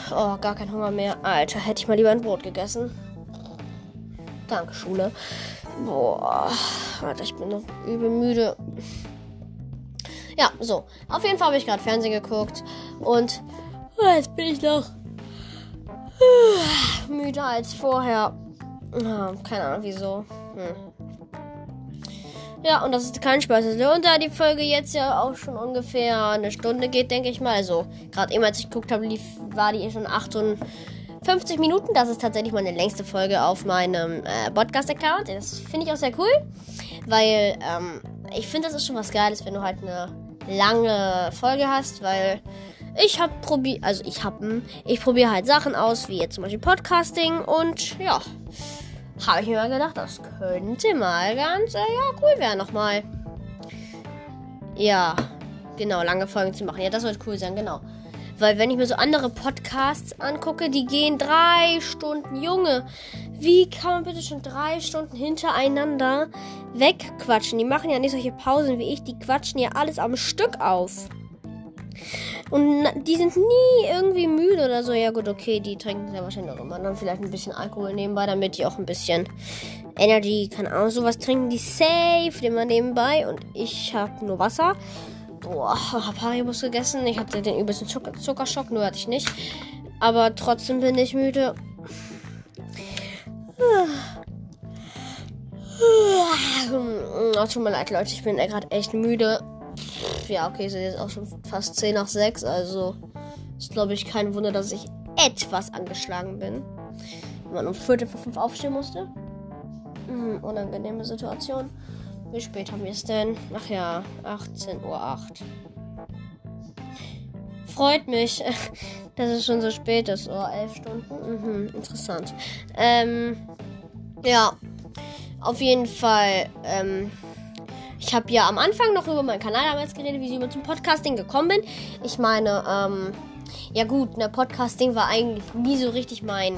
Oh, gar kein Hunger mehr. Alter, hätte ich mal lieber ein Brot gegessen. Danke, Schule. Boah, Alter, ich bin noch übel müde. Ja, so. Auf jeden Fall habe ich gerade Fernsehen geguckt. Und jetzt bin ich noch müder als vorher. keine Ahnung wieso. Hm. Ja, und das ist kein Spaß. Und da die Folge jetzt ja auch schon ungefähr eine Stunde geht, denke ich mal. Also, gerade eben, als ich geguckt habe, lief, war die schon 58 Minuten. Das ist tatsächlich meine längste Folge auf meinem äh, Podcast-Account. Das finde ich auch sehr cool, weil ähm, ich finde, das ist schon was Geiles, wenn du halt eine lange Folge hast, weil ich habe probiert, also ich habe, ich probiere halt Sachen aus, wie jetzt zum Beispiel Podcasting und ja habe ich mir mal gedacht, das könnte mal ganz, äh, ja, cool werden nochmal. Ja, genau, lange Folgen zu machen. Ja, das wird cool sein, genau. Weil wenn ich mir so andere Podcasts angucke, die gehen drei Stunden. Junge, wie kann man bitte schon drei Stunden hintereinander wegquatschen? Die machen ja nicht solche Pausen wie ich, die quatschen ja alles am Stück auf. Und die sind nie irgendwie müde oder so. Ja gut, okay, die trinken ja wahrscheinlich auch immer dann vielleicht ein bisschen Alkohol nebenbei, damit die auch ein bisschen Energy, keine Ahnung, sowas trinken die safe immer nebenbei. Und ich habe nur Wasser. Boah, hab Haribus gegessen. Ich hatte den übelsten Zuckerschock, nur hatte ich nicht. Aber trotzdem bin ich müde. Oh, tut mir leid, Leute. Ich bin gerade echt müde ja, okay, ist jetzt auch schon fast 10 nach 6. Also ist, glaube ich, kein Wunder, dass ich etwas angeschlagen bin. Wenn man um Viertel vor 5 aufstehen musste. Hm, unangenehme Situation. Wie spät haben wir es denn? Ach ja, 18.08 Uhr. Freut mich, dass es schon so spät ist. Oh, 11 Stunden. Mhm, interessant. Ähm, ja, auf jeden Fall. Ähm, ich habe ja am Anfang noch über meinen Kanal damals geredet, wie ich über zum Podcasting gekommen bin. Ich meine, ähm, ja gut, ne, Podcasting war eigentlich nie so richtig mein.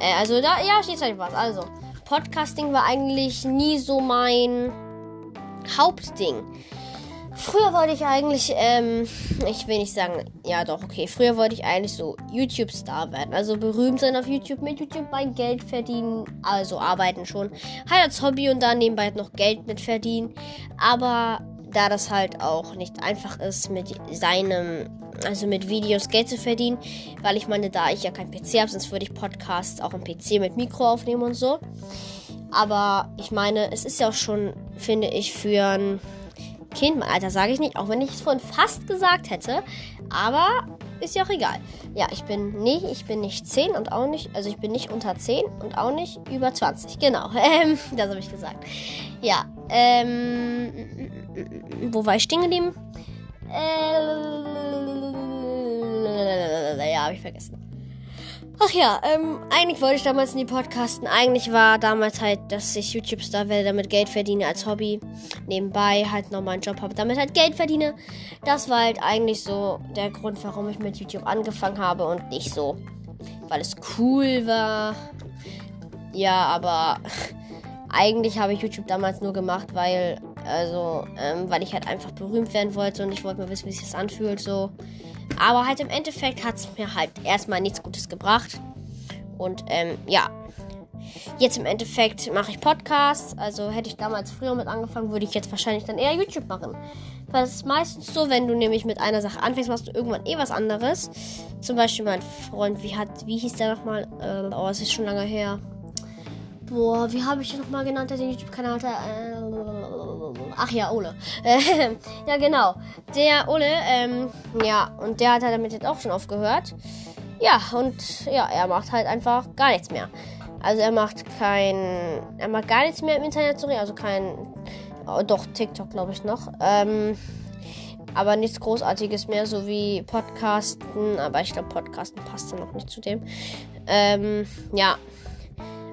Äh, also da, ja, steht halt was. Also, Podcasting war eigentlich nie so mein Hauptding. Früher wollte ich eigentlich, ähm, ich will nicht sagen, ja doch, okay. Früher wollte ich eigentlich so YouTube-Star werden. Also berühmt sein auf YouTube, mit YouTube bei Geld verdienen. Also arbeiten schon. Halt als Hobby und dann nebenbei halt noch Geld mit verdienen. Aber da das halt auch nicht einfach ist, mit seinem, also mit Videos Geld zu verdienen, weil ich meine, da ich ja kein PC habe, sonst würde ich Podcasts auch am PC mit Mikro aufnehmen und so. Aber ich meine, es ist ja auch schon, finde ich, für ein Kind. Mein Alter sage ich nicht, auch wenn ich es vorhin fast gesagt hätte. Aber ist ja auch egal. Ja, ich bin nicht, ich bin nicht 10 und auch nicht, also ich bin nicht unter 10 und auch nicht über 20. Genau, ähm, das habe ich gesagt. Ja, ähm, wo war ich stehen geblieben? Äh, ja, habe ich vergessen. Ach ja, ähm, eigentlich wollte ich damals nie podcasten. Eigentlich war damals halt, dass ich YouTube-Star werde, damit Geld verdiene als Hobby. Nebenbei halt nochmal einen Job habe, damit halt Geld verdiene. Das war halt eigentlich so der Grund, warum ich mit YouTube angefangen habe und nicht so, weil es cool war. Ja, aber eigentlich habe ich YouTube damals nur gemacht, weil, also, ähm, weil ich halt einfach berühmt werden wollte und ich wollte mal wissen, wie sich das anfühlt, so. Aber halt im Endeffekt hat es mir halt erstmal nichts Gutes gebracht. Und ähm, ja. Jetzt im Endeffekt mache ich Podcasts. Also hätte ich damals früher mit angefangen, würde ich jetzt wahrscheinlich dann eher YouTube machen. Weil es ist meistens so, wenn du nämlich mit einer Sache anfängst, machst du irgendwann eh was anderes. Zum Beispiel mein Freund, wie hat, wie hieß der nochmal? Äh, oh, es ist schon lange her. Boah, wie habe ich den nochmal genannt, der den YouTube-Kanal? Äh, ach ja, Ole. Äh, ja, genau. Der Ole, ähm, ja, und der hat halt damit jetzt auch schon aufgehört. Ja, und ja, er macht halt einfach gar nichts mehr. Also er macht kein, er macht gar nichts mehr im Internet, sorry, also kein, oh, doch, TikTok glaube ich noch. Ähm, aber nichts Großartiges mehr, so wie Podcasten. Aber ich glaube, Podcasten passt dann noch nicht zu dem. Ähm, ja,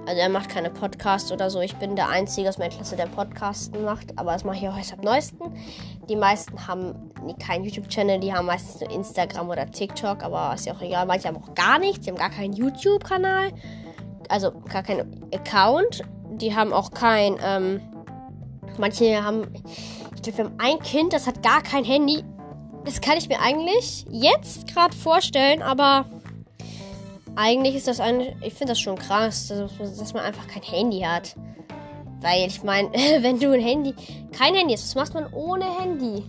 also er macht keine Podcasts oder so. Ich bin der Einzige aus meiner Klasse, der Podcasten macht. Aber das mache ich auch erst am neuesten. Die meisten haben keinen YouTube-Channel, die haben meistens nur Instagram oder TikTok. Aber ist ja auch egal. Manche haben auch gar nichts. Die haben gar keinen YouTube-Kanal. Also gar keinen Account. Die haben auch kein... Ähm, manche haben... Ich Wir haben ein Kind, das hat gar kein Handy. Das kann ich mir eigentlich jetzt gerade vorstellen, aber eigentlich ist das ein. Ich finde das schon krass, dass, man einfach kein Handy hat. Weil ich meine, wenn du ein Handy, kein Handy hast, was macht man ohne Handy?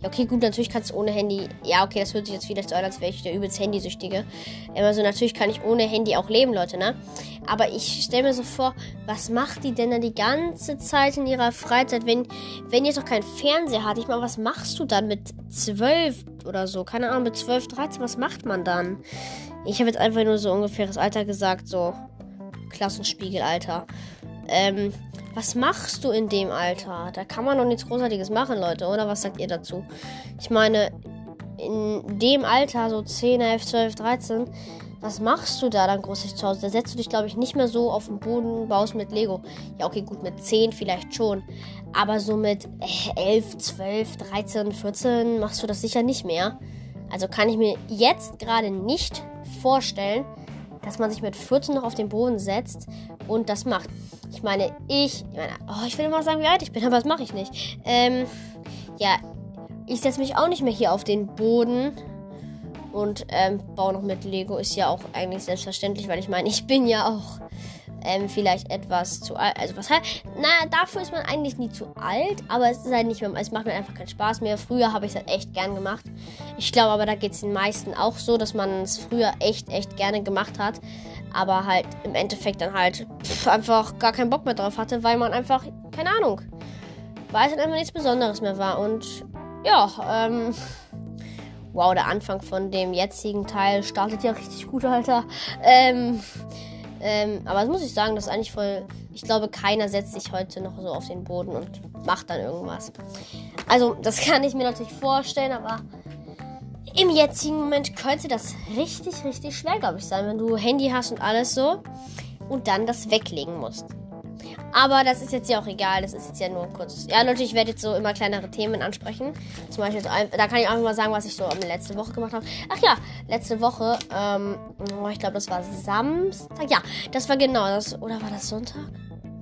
Ja, okay, gut, natürlich kannst du ohne Handy. Ja, okay, das hört sich jetzt vielleicht so an, als wäre ich der übelst Handysüchtige. Also natürlich kann ich ohne Handy auch leben, Leute, ne? Aber ich stelle mir so vor, was macht die denn dann die ganze Zeit in ihrer Freizeit, wenn, wenn ihr doch keinen Fernseher hat? Ich meine, was machst du dann mit zwölf oder so? Keine Ahnung, mit zwölf, dreizehn, was macht man dann? Ich habe jetzt einfach nur so ungefähres Alter gesagt, so Klassenspiegelalter. Ähm, was machst du in dem Alter? Da kann man doch nichts Großartiges machen, Leute, oder? Was sagt ihr dazu? Ich meine, in dem Alter, so 10, 11, 12, 13, was machst du da dann großartig zu Hause? Da setzt du dich, glaube ich, nicht mehr so auf den Boden, baust mit Lego. Ja, okay, gut, mit 10 vielleicht schon. Aber so mit 11, 12, 13, 14 machst du das sicher nicht mehr. Also kann ich mir jetzt gerade nicht vorstellen, dass man sich mit 14 noch auf den Boden setzt und das macht. Ich meine, ich, ich, meine, oh, ich will immer sagen, wie alt ich bin, aber das mache ich nicht. Ähm, ja, ich setze mich auch nicht mehr hier auf den Boden und ähm, baue noch mit Lego. Ist ja auch eigentlich selbstverständlich, weil ich meine, ich bin ja auch ähm, vielleicht etwas zu alt. Also was heißt, naja, dafür ist man eigentlich nie zu alt, aber es ist halt nicht mehr, es macht mir einfach keinen Spaß mehr. Früher habe ich es halt echt gern gemacht. Ich glaube aber, da geht es den meisten auch so, dass man es früher echt, echt gerne gemacht hat. Aber halt im Endeffekt dann halt pff, einfach gar keinen Bock mehr drauf hatte, weil man einfach, keine Ahnung, weil es halt einfach nichts Besonderes mehr war. Und ja, ähm, wow, der Anfang von dem jetzigen Teil startet ja richtig gut, Alter. Ähm, ähm, aber das muss ich sagen, das ist eigentlich voll. Ich glaube, keiner setzt sich heute noch so auf den Boden und macht dann irgendwas. Also, das kann ich mir natürlich vorstellen, aber im jetzigen Moment könnte das richtig, richtig schwer, glaube ich, sein, wenn du Handy hast und alles so und dann das weglegen musst. Aber das ist jetzt ja auch egal. Das ist jetzt ja nur kurz. Ja, Leute, ich werde jetzt so immer kleinere Themen ansprechen. Zum Beispiel, da kann ich einfach mal sagen, was ich so letzte Woche gemacht habe. Ach ja, letzte Woche, ähm, oh, ich glaube, das war Samstag. Ja, das war genau das. Oder war das Sonntag?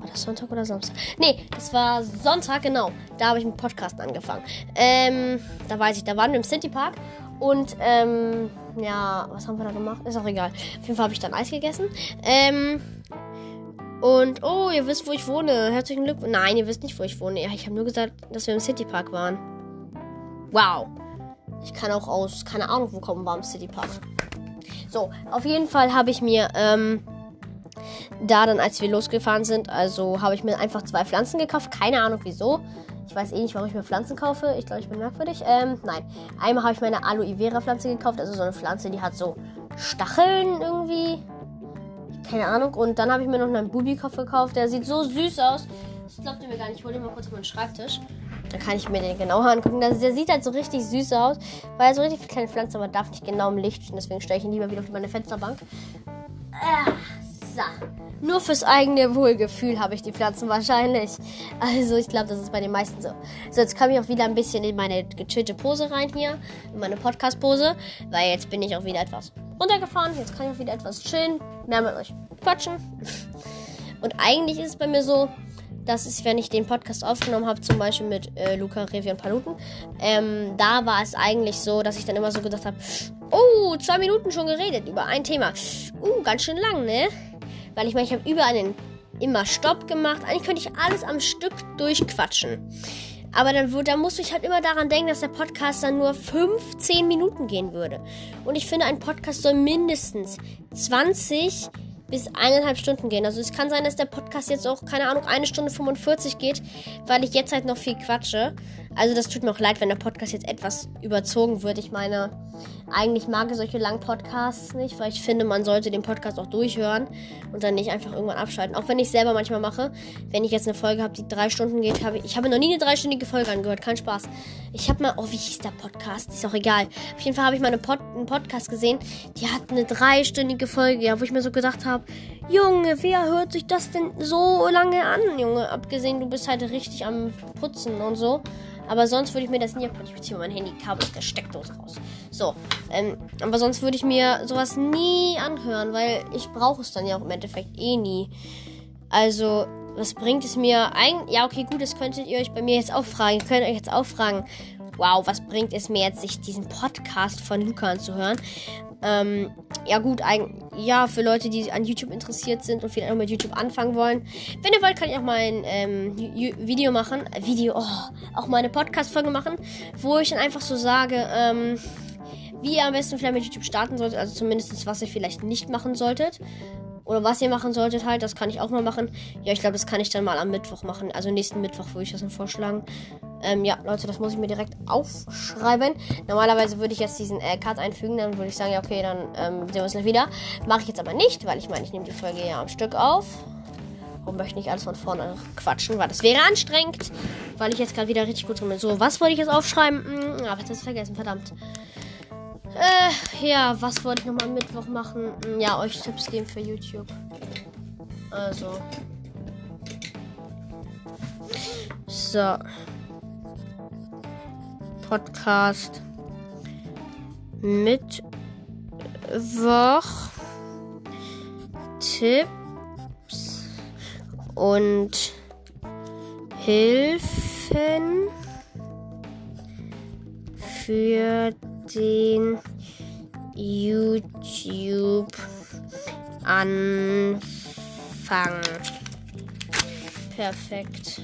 War das Sonntag oder Samstag? Nee, das war Sonntag, genau. Da habe ich mit Podcast angefangen. Ähm, da weiß ich, da waren wir im City Park. Und, ähm, ja, was haben wir da gemacht? Ist auch egal. Auf jeden Fall habe ich dann Eis gegessen. Ähm, und, oh, ihr wisst, wo ich wohne. Herzlichen Glückwunsch. Nein, ihr wisst nicht, wo ich wohne. Ja, ich habe nur gesagt, dass wir im Citypark waren. Wow. Ich kann auch aus, keine Ahnung, wo kommen wir im Citypark. So, auf jeden Fall habe ich mir, ähm, da dann, als wir losgefahren sind, also habe ich mir einfach zwei Pflanzen gekauft. Keine Ahnung wieso. Ich weiß eh nicht, warum ich mir Pflanzen kaufe. Ich glaube, ich bin merkwürdig. Ähm, nein. Einmal habe ich mir eine Aloe Vera Pflanze gekauft. Also so eine Pflanze, die hat so Stacheln irgendwie. Keine Ahnung. Und dann habe ich mir noch einen Bubi-Kopf gekauft. Der sieht so süß aus. Das glaubt ihr mir gar nicht. Ich hole den mal kurz auf meinen Schreibtisch. Dann kann ich mir den genauer angucken. Der, sieht halt so richtig süß aus. Weil er so richtig kleine Pflanzen, aber darf nicht genau im Licht stehen. Deswegen stelle ich ihn lieber wieder auf meine Fensterbank. Ah, so. Nur fürs eigene Wohlgefühl habe ich die Pflanzen wahrscheinlich. Also ich glaube, das ist bei den meisten so. So, jetzt komme ich auch wieder ein bisschen in meine gechillte Pose rein hier. In meine Podcast-Pose. Weil jetzt bin ich auch wieder etwas runtergefahren. Jetzt kann ich auch wieder etwas chillen. Mehr mit euch quatschen. Und eigentlich ist es bei mir so, dass es, wenn ich den Podcast aufgenommen habe, zum Beispiel mit äh, Luca, Revi und Paluten, ähm, da war es eigentlich so, dass ich dann immer so gedacht habe, oh, zwei Minuten schon geredet über ein Thema. Uh, ganz schön lang, ne? Weil ich meine, ich habe überall einen immer Stopp gemacht. Eigentlich könnte ich alles am Stück durchquatschen. Aber dann, dann musste ich halt immer daran denken, dass der Podcast dann nur 15 Minuten gehen würde. Und ich finde, ein Podcast soll mindestens 20 bis eineinhalb Stunden gehen. Also es kann sein, dass der Podcast jetzt auch, keine Ahnung, eine Stunde 45 geht, weil ich jetzt halt noch viel quatsche. Also das tut mir auch leid, wenn der Podcast jetzt etwas überzogen wird. Ich meine, eigentlich mag ich solche langen Podcasts nicht, weil ich finde, man sollte den Podcast auch durchhören und dann nicht einfach irgendwann abschalten. Auch wenn ich selber manchmal mache, wenn ich jetzt eine Folge habe, die drei Stunden geht, habe ich, ich habe noch nie eine dreistündige Folge angehört, kein Spaß. Ich habe mal, oh, wie hieß der Podcast? Ist auch egal. Auf jeden Fall habe ich mal eine Pod, einen Podcast gesehen, die hat eine dreistündige Folge, ja, wo ich mir so gedacht habe, Junge, wer hört sich das denn so lange an, Junge? Abgesehen, du bist halt richtig am Putzen und so. Aber sonst würde ich mir das nie. Ich beziehe mein Handykabel aus der Steckdose raus. So. Ähm, aber sonst würde ich mir sowas nie anhören, weil ich brauche es dann ja auch im Endeffekt eh nie. Also, was bringt es mir eigentlich? Ja, okay, gut, das könntet ihr euch bei mir jetzt auch fragen. Ihr könnt euch jetzt auch fragen, wow, was bringt es mir jetzt, sich diesen Podcast von Luca anzuhören? Ähm, ja gut, ein, ja, für Leute, die an YouTube interessiert sind und vielleicht auch mit YouTube anfangen wollen. Wenn ihr wollt, kann ich auch mal ein ähm, Video machen. Video, oh, auch mal eine Podcast-Folge machen, wo ich dann einfach so sage, ähm, wie ihr am besten vielleicht mit YouTube starten solltet. Also zumindest, was ihr vielleicht nicht machen solltet. Oder was ihr machen solltet halt, das kann ich auch mal machen. Ja, ich glaube, das kann ich dann mal am Mittwoch machen. Also nächsten Mittwoch würde ich das dann vorschlagen. Ähm, ja, Leute, das muss ich mir direkt aufschreiben. Normalerweise würde ich jetzt diesen äh, Cut einfügen, dann würde ich sagen, ja, okay, dann ähm, sehen wir uns gleich wieder. Mache ich jetzt aber nicht, weil ich meine, ich nehme die Folge ja am Stück auf. Warum möchte ich nicht alles von vorne quatschen? Weil das wäre anstrengend. Weil ich jetzt gerade wieder richtig gut drin bin. So, was wollte ich jetzt aufschreiben? Hm, hab ich das vergessen, verdammt. Äh, ja, was wollte ich nochmal am Mittwoch machen? Hm, ja, euch Tipps geben für YouTube. Also. So. Podcast. Mittwoch. Tipps und Hilfen für den YouTube-Anfang. Perfekt.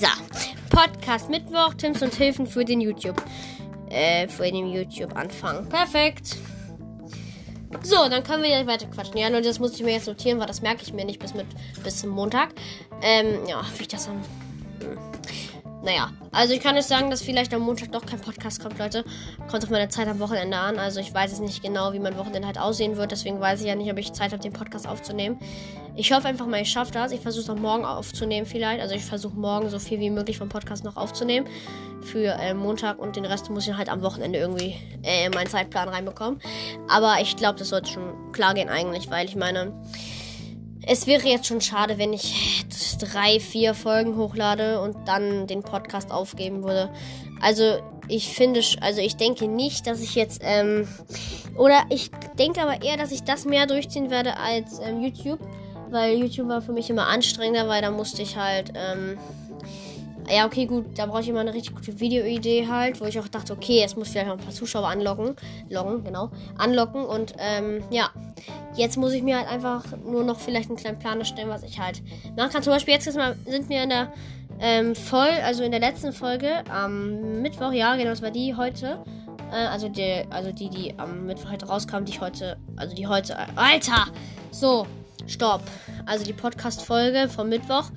So. Podcast Mittwoch, Tipps und Hilfen für den YouTube. Äh, für den YouTube-Anfang. Perfekt. So, dann können wir ja weiter quatschen. Ja, nur das muss ich mir jetzt notieren, weil das merke ich mir nicht bis, mit, bis zum Montag. Ähm, ja, wie ich das dann. Hm. Naja, also ich kann euch sagen, dass vielleicht am Montag doch kein Podcast kommt, Leute. Kommt auf meine Zeit am Wochenende an. Also ich weiß es nicht genau, wie mein Wochenende halt aussehen wird. Deswegen weiß ich ja nicht, ob ich Zeit habe, den Podcast aufzunehmen. Ich hoffe einfach mal, ich schaffe das. Ich versuche es auch morgen aufzunehmen vielleicht. Also ich versuche morgen so viel wie möglich vom Podcast noch aufzunehmen. Für äh, Montag und den Rest muss ich halt am Wochenende irgendwie äh, in meinen Zeitplan reinbekommen. Aber ich glaube, das sollte schon klar gehen eigentlich, weil ich meine es wäre jetzt schon schade, wenn ich drei, vier Folgen hochlade und dann den Podcast aufgeben würde. Also ich finde, also ich denke nicht, dass ich jetzt, ähm, oder ich denke aber eher, dass ich das mehr durchziehen werde als ähm, YouTube, weil YouTube war für mich immer anstrengender, weil da musste ich halt, ähm, ja, okay, gut, da brauche ich immer eine richtig gute Videoidee halt, wo ich auch dachte, okay, es muss vielleicht noch ein paar Zuschauer anlocken. Loggen, genau. Anlocken und ähm, ja. Jetzt muss ich mir halt einfach nur noch vielleicht einen kleinen Plan erstellen, was ich halt machen kann. Zum Beispiel jetzt sind wir in der ähm, voll, also in der letzten Folge am Mittwoch, ja, genau, das war die heute. Äh, also die, also die, die am Mittwoch heute rauskam, die ich heute, also die heute, Alter! So, stopp. Also die Podcast-Folge vom Mittwoch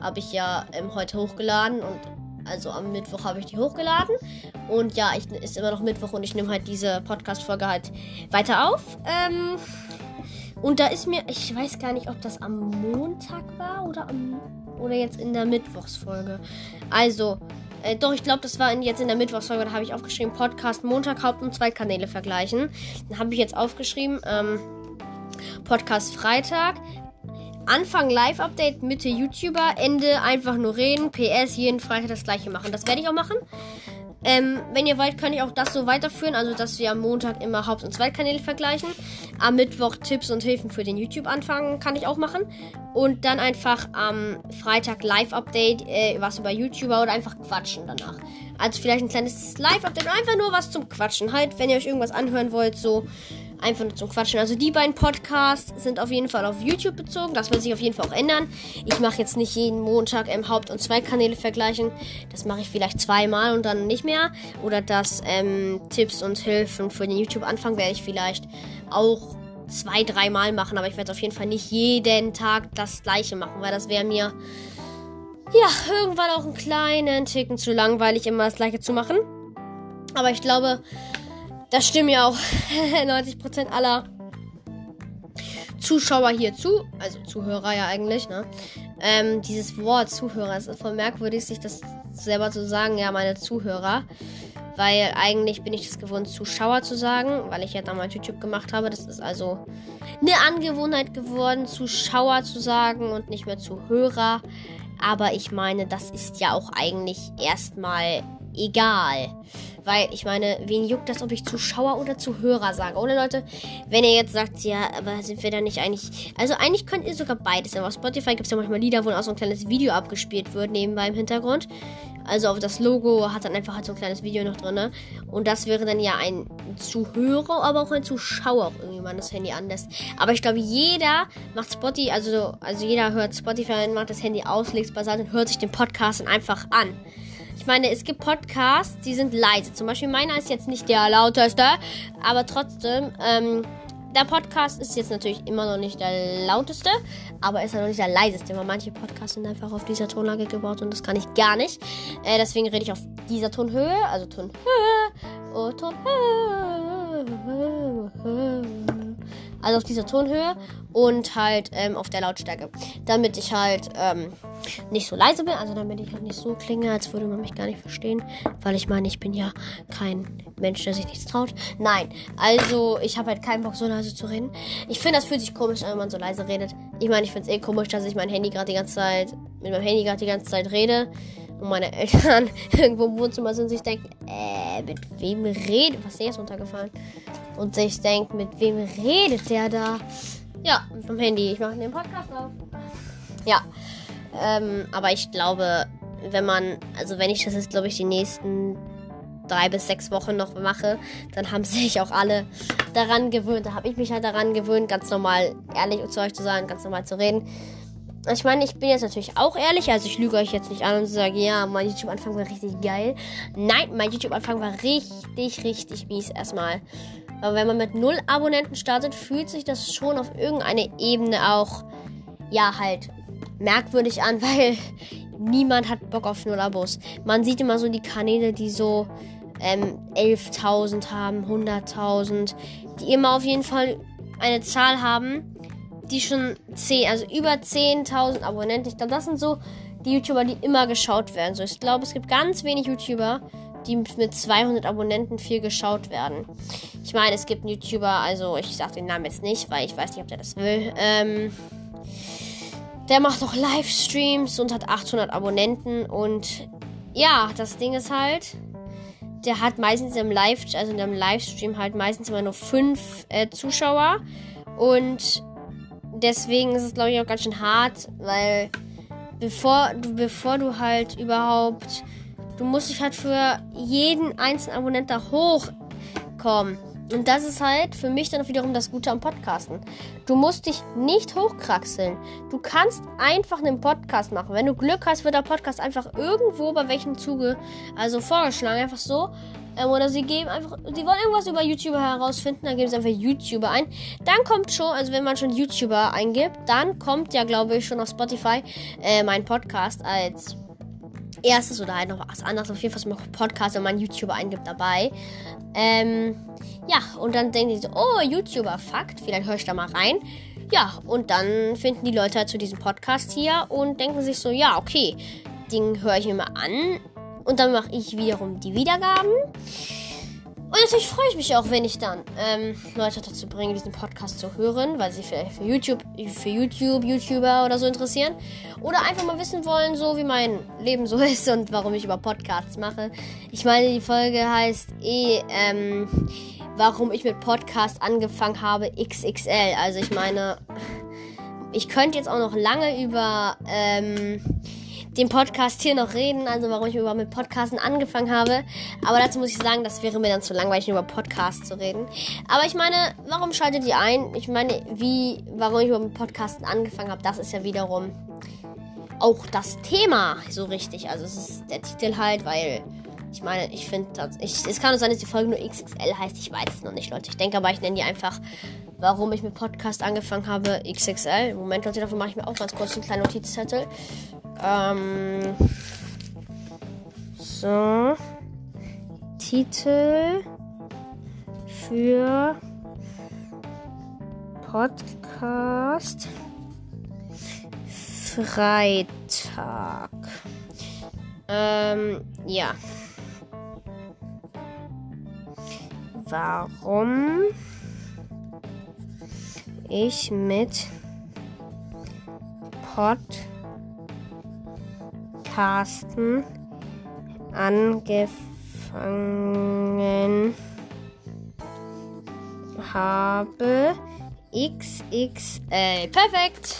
habe ich ja ähm, heute hochgeladen und also am Mittwoch habe ich die hochgeladen. Und ja, ich, ist immer noch Mittwoch und ich nehme halt diese Podcast-Folge halt weiter auf. Ähm, und da ist mir, ich weiß gar nicht, ob das am Montag war oder am oder jetzt in der Mittwochsfolge. Also, äh, doch, ich glaube, das war in, jetzt in der Mittwochsfolge. Da habe ich aufgeschrieben, Podcast Montag, Haupt- und Zweitkanäle vergleichen. Dann habe ich jetzt aufgeschrieben, ähm, Podcast Freitag, Anfang Live-Update, Mitte YouTuber, Ende einfach nur reden. PS, jeden Freitag das gleiche machen. Das werde ich auch machen. Ähm, wenn ihr wollt, kann ich auch das so weiterführen. Also, dass wir am Montag immer Haupt- und Zweitkanäle vergleichen. Am Mittwoch Tipps und Hilfen für den YouTube-Anfang kann ich auch machen. Und dann einfach am Freitag Live-Update, äh, was über YouTuber oder einfach quatschen danach. Also, vielleicht ein kleines Live-Update einfach nur was zum Quatschen. Halt, wenn ihr euch irgendwas anhören wollt, so einfach nur zum Quatschen. Also die beiden Podcasts sind auf jeden Fall auf YouTube bezogen. Das wird sich auf jeden Fall auch ändern. Ich mache jetzt nicht jeden Montag im Haupt- und Zweitkanäle vergleichen. Das mache ich vielleicht zweimal und dann nicht mehr. Oder das ähm, Tipps und Hilfen für den YouTube-Anfang werde ich vielleicht auch zwei, dreimal machen. Aber ich werde auf jeden Fall nicht jeden Tag das gleiche machen, weil das wäre mir ja irgendwann auch einen kleinen Ticken zu langweilig, immer das gleiche zu machen. Aber ich glaube, das stimmen ja auch 90% aller Zuschauer hier zu, also Zuhörer ja eigentlich, ne? Ähm, dieses Wort Zuhörer, ist voll merkwürdig, sich das selber zu sagen, ja, meine Zuhörer. Weil eigentlich bin ich das gewohnt, Zuschauer zu sagen, weil ich ja damals YouTube gemacht habe. Das ist also eine Angewohnheit geworden, Zuschauer zu sagen und nicht mehr Zuhörer. Aber ich meine, das ist ja auch eigentlich erstmal egal. Weil ich meine, wen juckt das, ob ich Zuschauer oder Zuhörer sage? Oder Leute, wenn ihr jetzt sagt, ja, aber sind wir da nicht eigentlich. Also eigentlich könnt ihr sogar beides. Aber auf Spotify gibt es ja manchmal Lieder, wo auch so ein kleines Video abgespielt wird, nebenbei im Hintergrund. Also auf das Logo hat dann einfach halt so ein kleines Video noch drin. Und das wäre dann ja ein Zuhörer, aber auch ein Zuschauer, irgendwie man das Handy anlässt. Aber ich glaube, jeder macht Spotify, also, also jeder hört Spotify macht das Handy aus, legt es beiseite und hört sich den Podcast dann einfach an. Ich meine, es gibt Podcasts, die sind leise. Zum Beispiel meiner ist jetzt nicht der lauteste, aber trotzdem, ähm, der Podcast ist jetzt natürlich immer noch nicht der lauteste, aber ist ja noch nicht der leiseste, weil manche Podcasts sind einfach auf dieser Tonlage gebaut und das kann ich gar nicht. Äh, deswegen rede ich auf dieser Tonhöhe, also Tonhöhe, oh, Tonhöhe also auf dieser Tonhöhe und halt ähm, auf der Lautstärke. Damit ich halt ähm, nicht so leise bin, also damit ich halt nicht so klinge, als würde man mich gar nicht verstehen. Weil ich meine, ich bin ja kein Mensch, der sich nichts traut. Nein, also ich habe halt keinen Bock, so leise zu reden. Ich finde, das fühlt sich komisch an, wenn man so leise redet. Ich meine, ich finde es eh komisch, dass ich mein Handy gerade die ganze Zeit, mit meinem Handy gerade die ganze Zeit rede und meine Eltern irgendwo im Wohnzimmer sind und sich denken, äh, mit wem redet, was ist jetzt runtergefallen? Und sich denkt, mit wem redet der da? Ja, mit dem Handy. Ich mache den Podcast auf. Ja, ähm, aber ich glaube, wenn man, also wenn ich das jetzt, glaube ich, die nächsten drei bis sechs Wochen noch mache, dann haben sich auch alle daran gewöhnt. Da habe ich mich halt daran gewöhnt, ganz normal ehrlich zu euch zu sagen, ganz normal zu reden. Ich meine, ich bin jetzt natürlich auch ehrlich, also ich lüge euch jetzt nicht an und sage, ja, mein YouTube-Anfang war richtig geil. Nein, mein YouTube-Anfang war richtig, richtig mies erstmal. Aber wenn man mit null Abonnenten startet, fühlt sich das schon auf irgendeine Ebene auch, ja, halt merkwürdig an, weil niemand hat Bock auf null Abos. Man sieht immer so die Kanäle, die so ähm, 11.000 haben, 100.000, die immer auf jeden Fall eine Zahl haben die schon 10, also über 10.000 Abonnenten. Ich glaube, das sind so die YouTuber, die immer geschaut werden. So, ich glaube, es gibt ganz wenig YouTuber, die mit 200 Abonnenten viel geschaut werden. Ich meine, es gibt einen YouTuber, also ich sage den Namen jetzt nicht, weil ich weiß nicht, ob der das will. Ähm, der macht auch Livestreams und hat 800 Abonnenten und ja, das Ding ist halt, der hat meistens im Live, also in dem Livestream halt meistens immer nur 5 äh, Zuschauer und deswegen ist es, glaube ich, auch ganz schön hart, weil bevor du, bevor du halt überhaupt, du musst dich halt für jeden einzelnen Abonnenten da hochkommen. Und das ist halt für mich dann wiederum das Gute am Podcasten. Du musst dich nicht hochkraxeln. Du kannst einfach einen Podcast machen. Wenn du Glück hast, wird der Podcast einfach irgendwo bei welchem Zuge, also vorgeschlagen, einfach so. Ähm, oder sie geben einfach, sie wollen irgendwas über YouTuber herausfinden, dann geben sie einfach YouTuber ein. Dann kommt schon, also wenn man schon YouTuber eingibt, dann kommt ja, glaube ich, schon auf Spotify äh, mein Podcast als erstes oder halt noch was anderes. Auf jeden Fall noch Podcast, wenn man YouTuber eingibt, dabei. Ähm, ja, und dann denken die so, oh, YouTuber, Fakt, vielleicht höre ich da mal rein. Ja, und dann finden die Leute halt zu diesem Podcast hier und denken sich so, ja, okay, den höre ich mir mal an. Und dann mache ich wiederum die Wiedergaben. Und natürlich freue ich mich auch, wenn ich dann ähm, Leute dazu bringe, diesen Podcast zu hören, weil sie vielleicht für YouTube, für YouTube, YouTuber oder so interessieren. Oder einfach mal wissen wollen, so wie mein Leben so ist und warum ich über Podcasts mache. Ich meine, die Folge heißt eh, ähm, warum ich mit Podcast angefangen habe, XXL. Also ich meine, ich könnte jetzt auch noch lange über ähm, dem Podcast hier noch reden, also warum ich überhaupt mit Podcasten angefangen habe. Aber dazu muss ich sagen, das wäre mir dann zu langweilig, über Podcasts zu reden. Aber ich meine, warum schaltet ihr ein? Ich meine, wie, warum ich überhaupt mit Podcasten angefangen habe, das ist ja wiederum auch das Thema so richtig. Also es ist der Titel halt, weil ich meine, ich finde, es kann sein, dass die Folge nur XXL heißt. Ich weiß es noch nicht, Leute. Ich denke aber, ich nenne die einfach, warum ich mit Podcast angefangen habe, XXL. Im Moment, Leute, dafür mache ich mir auch ganz kurz einen kleinen Notizzettel. Ähm, so. Titel für Podcast Freitag. Ähm, ja. Warum ich mit Podcast Podcasten angefangen habe. XXL. Perfekt.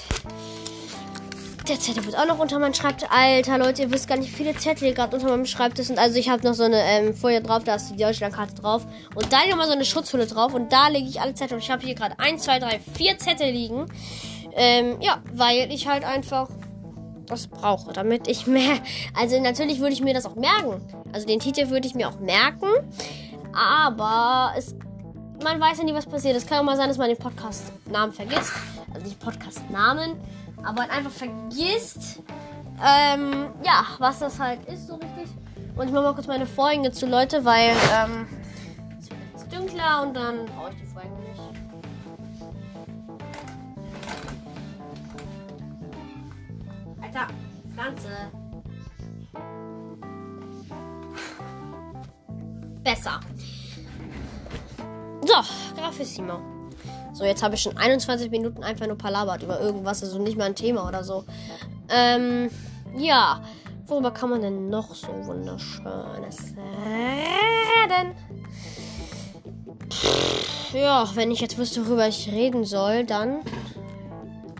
Der Zettel wird auch noch unter meinem Schreibtisch. Alter, Leute, ihr wisst gar nicht, wie viele Zettel gerade unter meinem Schreibtisch sind. Also ich habe noch so eine ähm, Folie drauf, da ist die Deutschlandkarte drauf. Und da nochmal so eine Schutzhülle drauf. Und da lege ich alle Zettel. Und ich habe hier gerade 1, 2, 3, 4 Zettel liegen. Ähm, ja, weil ich halt einfach das brauche, damit ich mehr. Also natürlich würde ich mir das auch merken. Also den Titel würde ich mir auch merken. Aber es, man weiß ja nie, was passiert. Es kann auch mal sein, dass man den Podcast-Namen vergisst. Also nicht Podcast-Namen, aber halt einfach vergisst, ähm, ja, was das halt ist, so richtig. Und ich mache mal kurz meine Vorhänge zu, Leute, weil ähm, es wird jetzt dunkler und dann brauche ich die Vorhänge nicht. Alter, Pflanze. Besser. So, Grafissimo. So, jetzt habe ich schon 21 Minuten einfach nur palabert über irgendwas, also nicht mal ein Thema oder so. Ähm, ja. Worüber kann man denn noch so wunderschönes reden? Ja, wenn ich jetzt wüsste, worüber ich reden soll, dann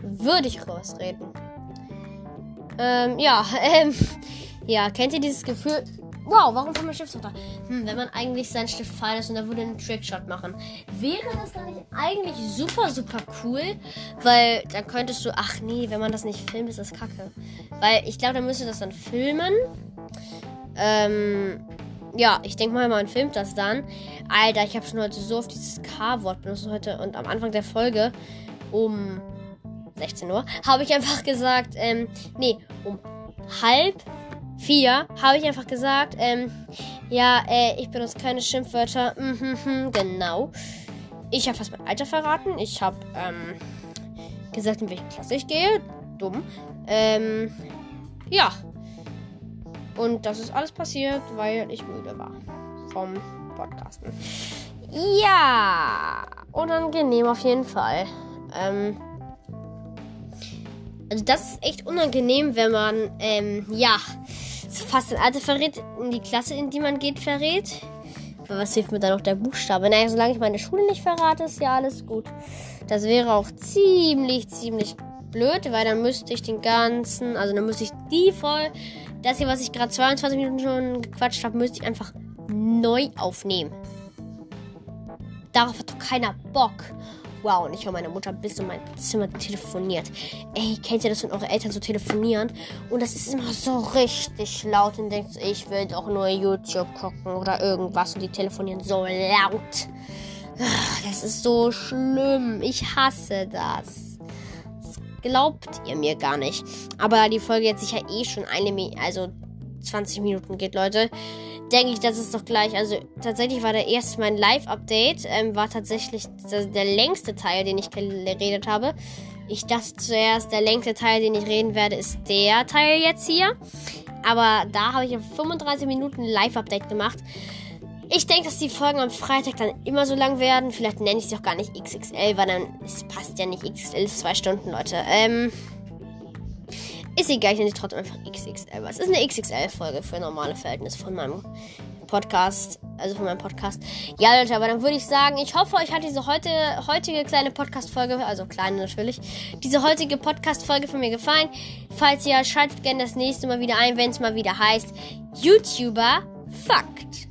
würde ich über was reden. Ähm, ja, ähm, ja, kennt ihr dieses Gefühl? Wow, warum kommt mein Stift runter? Hm, wenn man eigentlich sein Stift fallen ist und da würde einen Trickshot machen. Wäre das dann nicht eigentlich super, super cool? Weil dann könntest du, ach nee, wenn man das nicht filmt, ist das kacke. Weil ich glaube, dann müsste das dann filmen. Ähm, ja, ich denke mal, man filmt das dann. Alter, ich habe schon heute so oft dieses K-Wort benutzt heute und am Anfang der Folge um 16 Uhr habe ich einfach gesagt, ähm, nee, um halb vier habe ich einfach gesagt, ähm, ja, äh, ich benutze keine Schimpfwörter. Mhm, genau. Ich habe fast mein Alter verraten. Ich habe ähm, gesagt, in welche Klasse ich gehe. Dumm. Ähm, ja. Und das ist alles passiert, weil ich müde war vom Podcasten. Ja, unangenehm auf jeden Fall. Ähm, also das ist echt unangenehm, wenn man, ähm, ja, fast ein Alter verrät, in die Klasse, in die man geht, verrät. Aber was hilft mir dann noch der Buchstabe? Naja, solange ich meine Schule nicht verrate, ist ja alles gut. Das wäre auch ziemlich, ziemlich blöd, weil dann müsste ich den ganzen, also dann müsste ich die voll, das hier, was ich gerade 22 Minuten schon gequatscht habe, müsste ich einfach neu aufnehmen. Darauf hat doch keiner Bock. Wow, und ich höre meine Mutter bis in mein Zimmer telefoniert. Ey, kennt ihr das, wenn eure Eltern so telefonieren? Und das ist immer so richtig laut und denkt, ich will doch nur YouTube gucken oder irgendwas und die telefonieren so laut. Ah, das ist so schlimm. Ich hasse das. das glaubt ihr mir gar nicht. Aber die Folge jetzt sicher eh schon eine, also 20 Minuten geht, Leute denke ich, das ist doch gleich. Also tatsächlich war der erste mein Live-Update, ähm, war tatsächlich der, längste Teil, den ich geredet habe. Ich dachte zuerst, der längste Teil, den ich reden werde, ist der Teil jetzt hier. Aber da habe ich in 35 Minuten Live-Update gemacht. Ich denke, dass die Folgen am Freitag dann immer so lang werden. Vielleicht nenne ich sie auch gar nicht XXL, weil dann es passt ja nicht. XXL ist zwei Stunden, Leute. Ähm, ist egal, ich nenne sie trotzdem einfach XXL. Was ist eine XXL-Folge für normale Verhältnisse von meinem Podcast? Also von meinem Podcast. Ja, Leute, aber dann würde ich sagen, ich hoffe, euch hat diese heute, heutige kleine Podcast-Folge, also kleine natürlich, diese heutige Podcast-Folge von mir gefallen. Falls ja, schaltet gerne das nächste Mal wieder ein, wenn es mal wieder heißt YouTuber Fakt.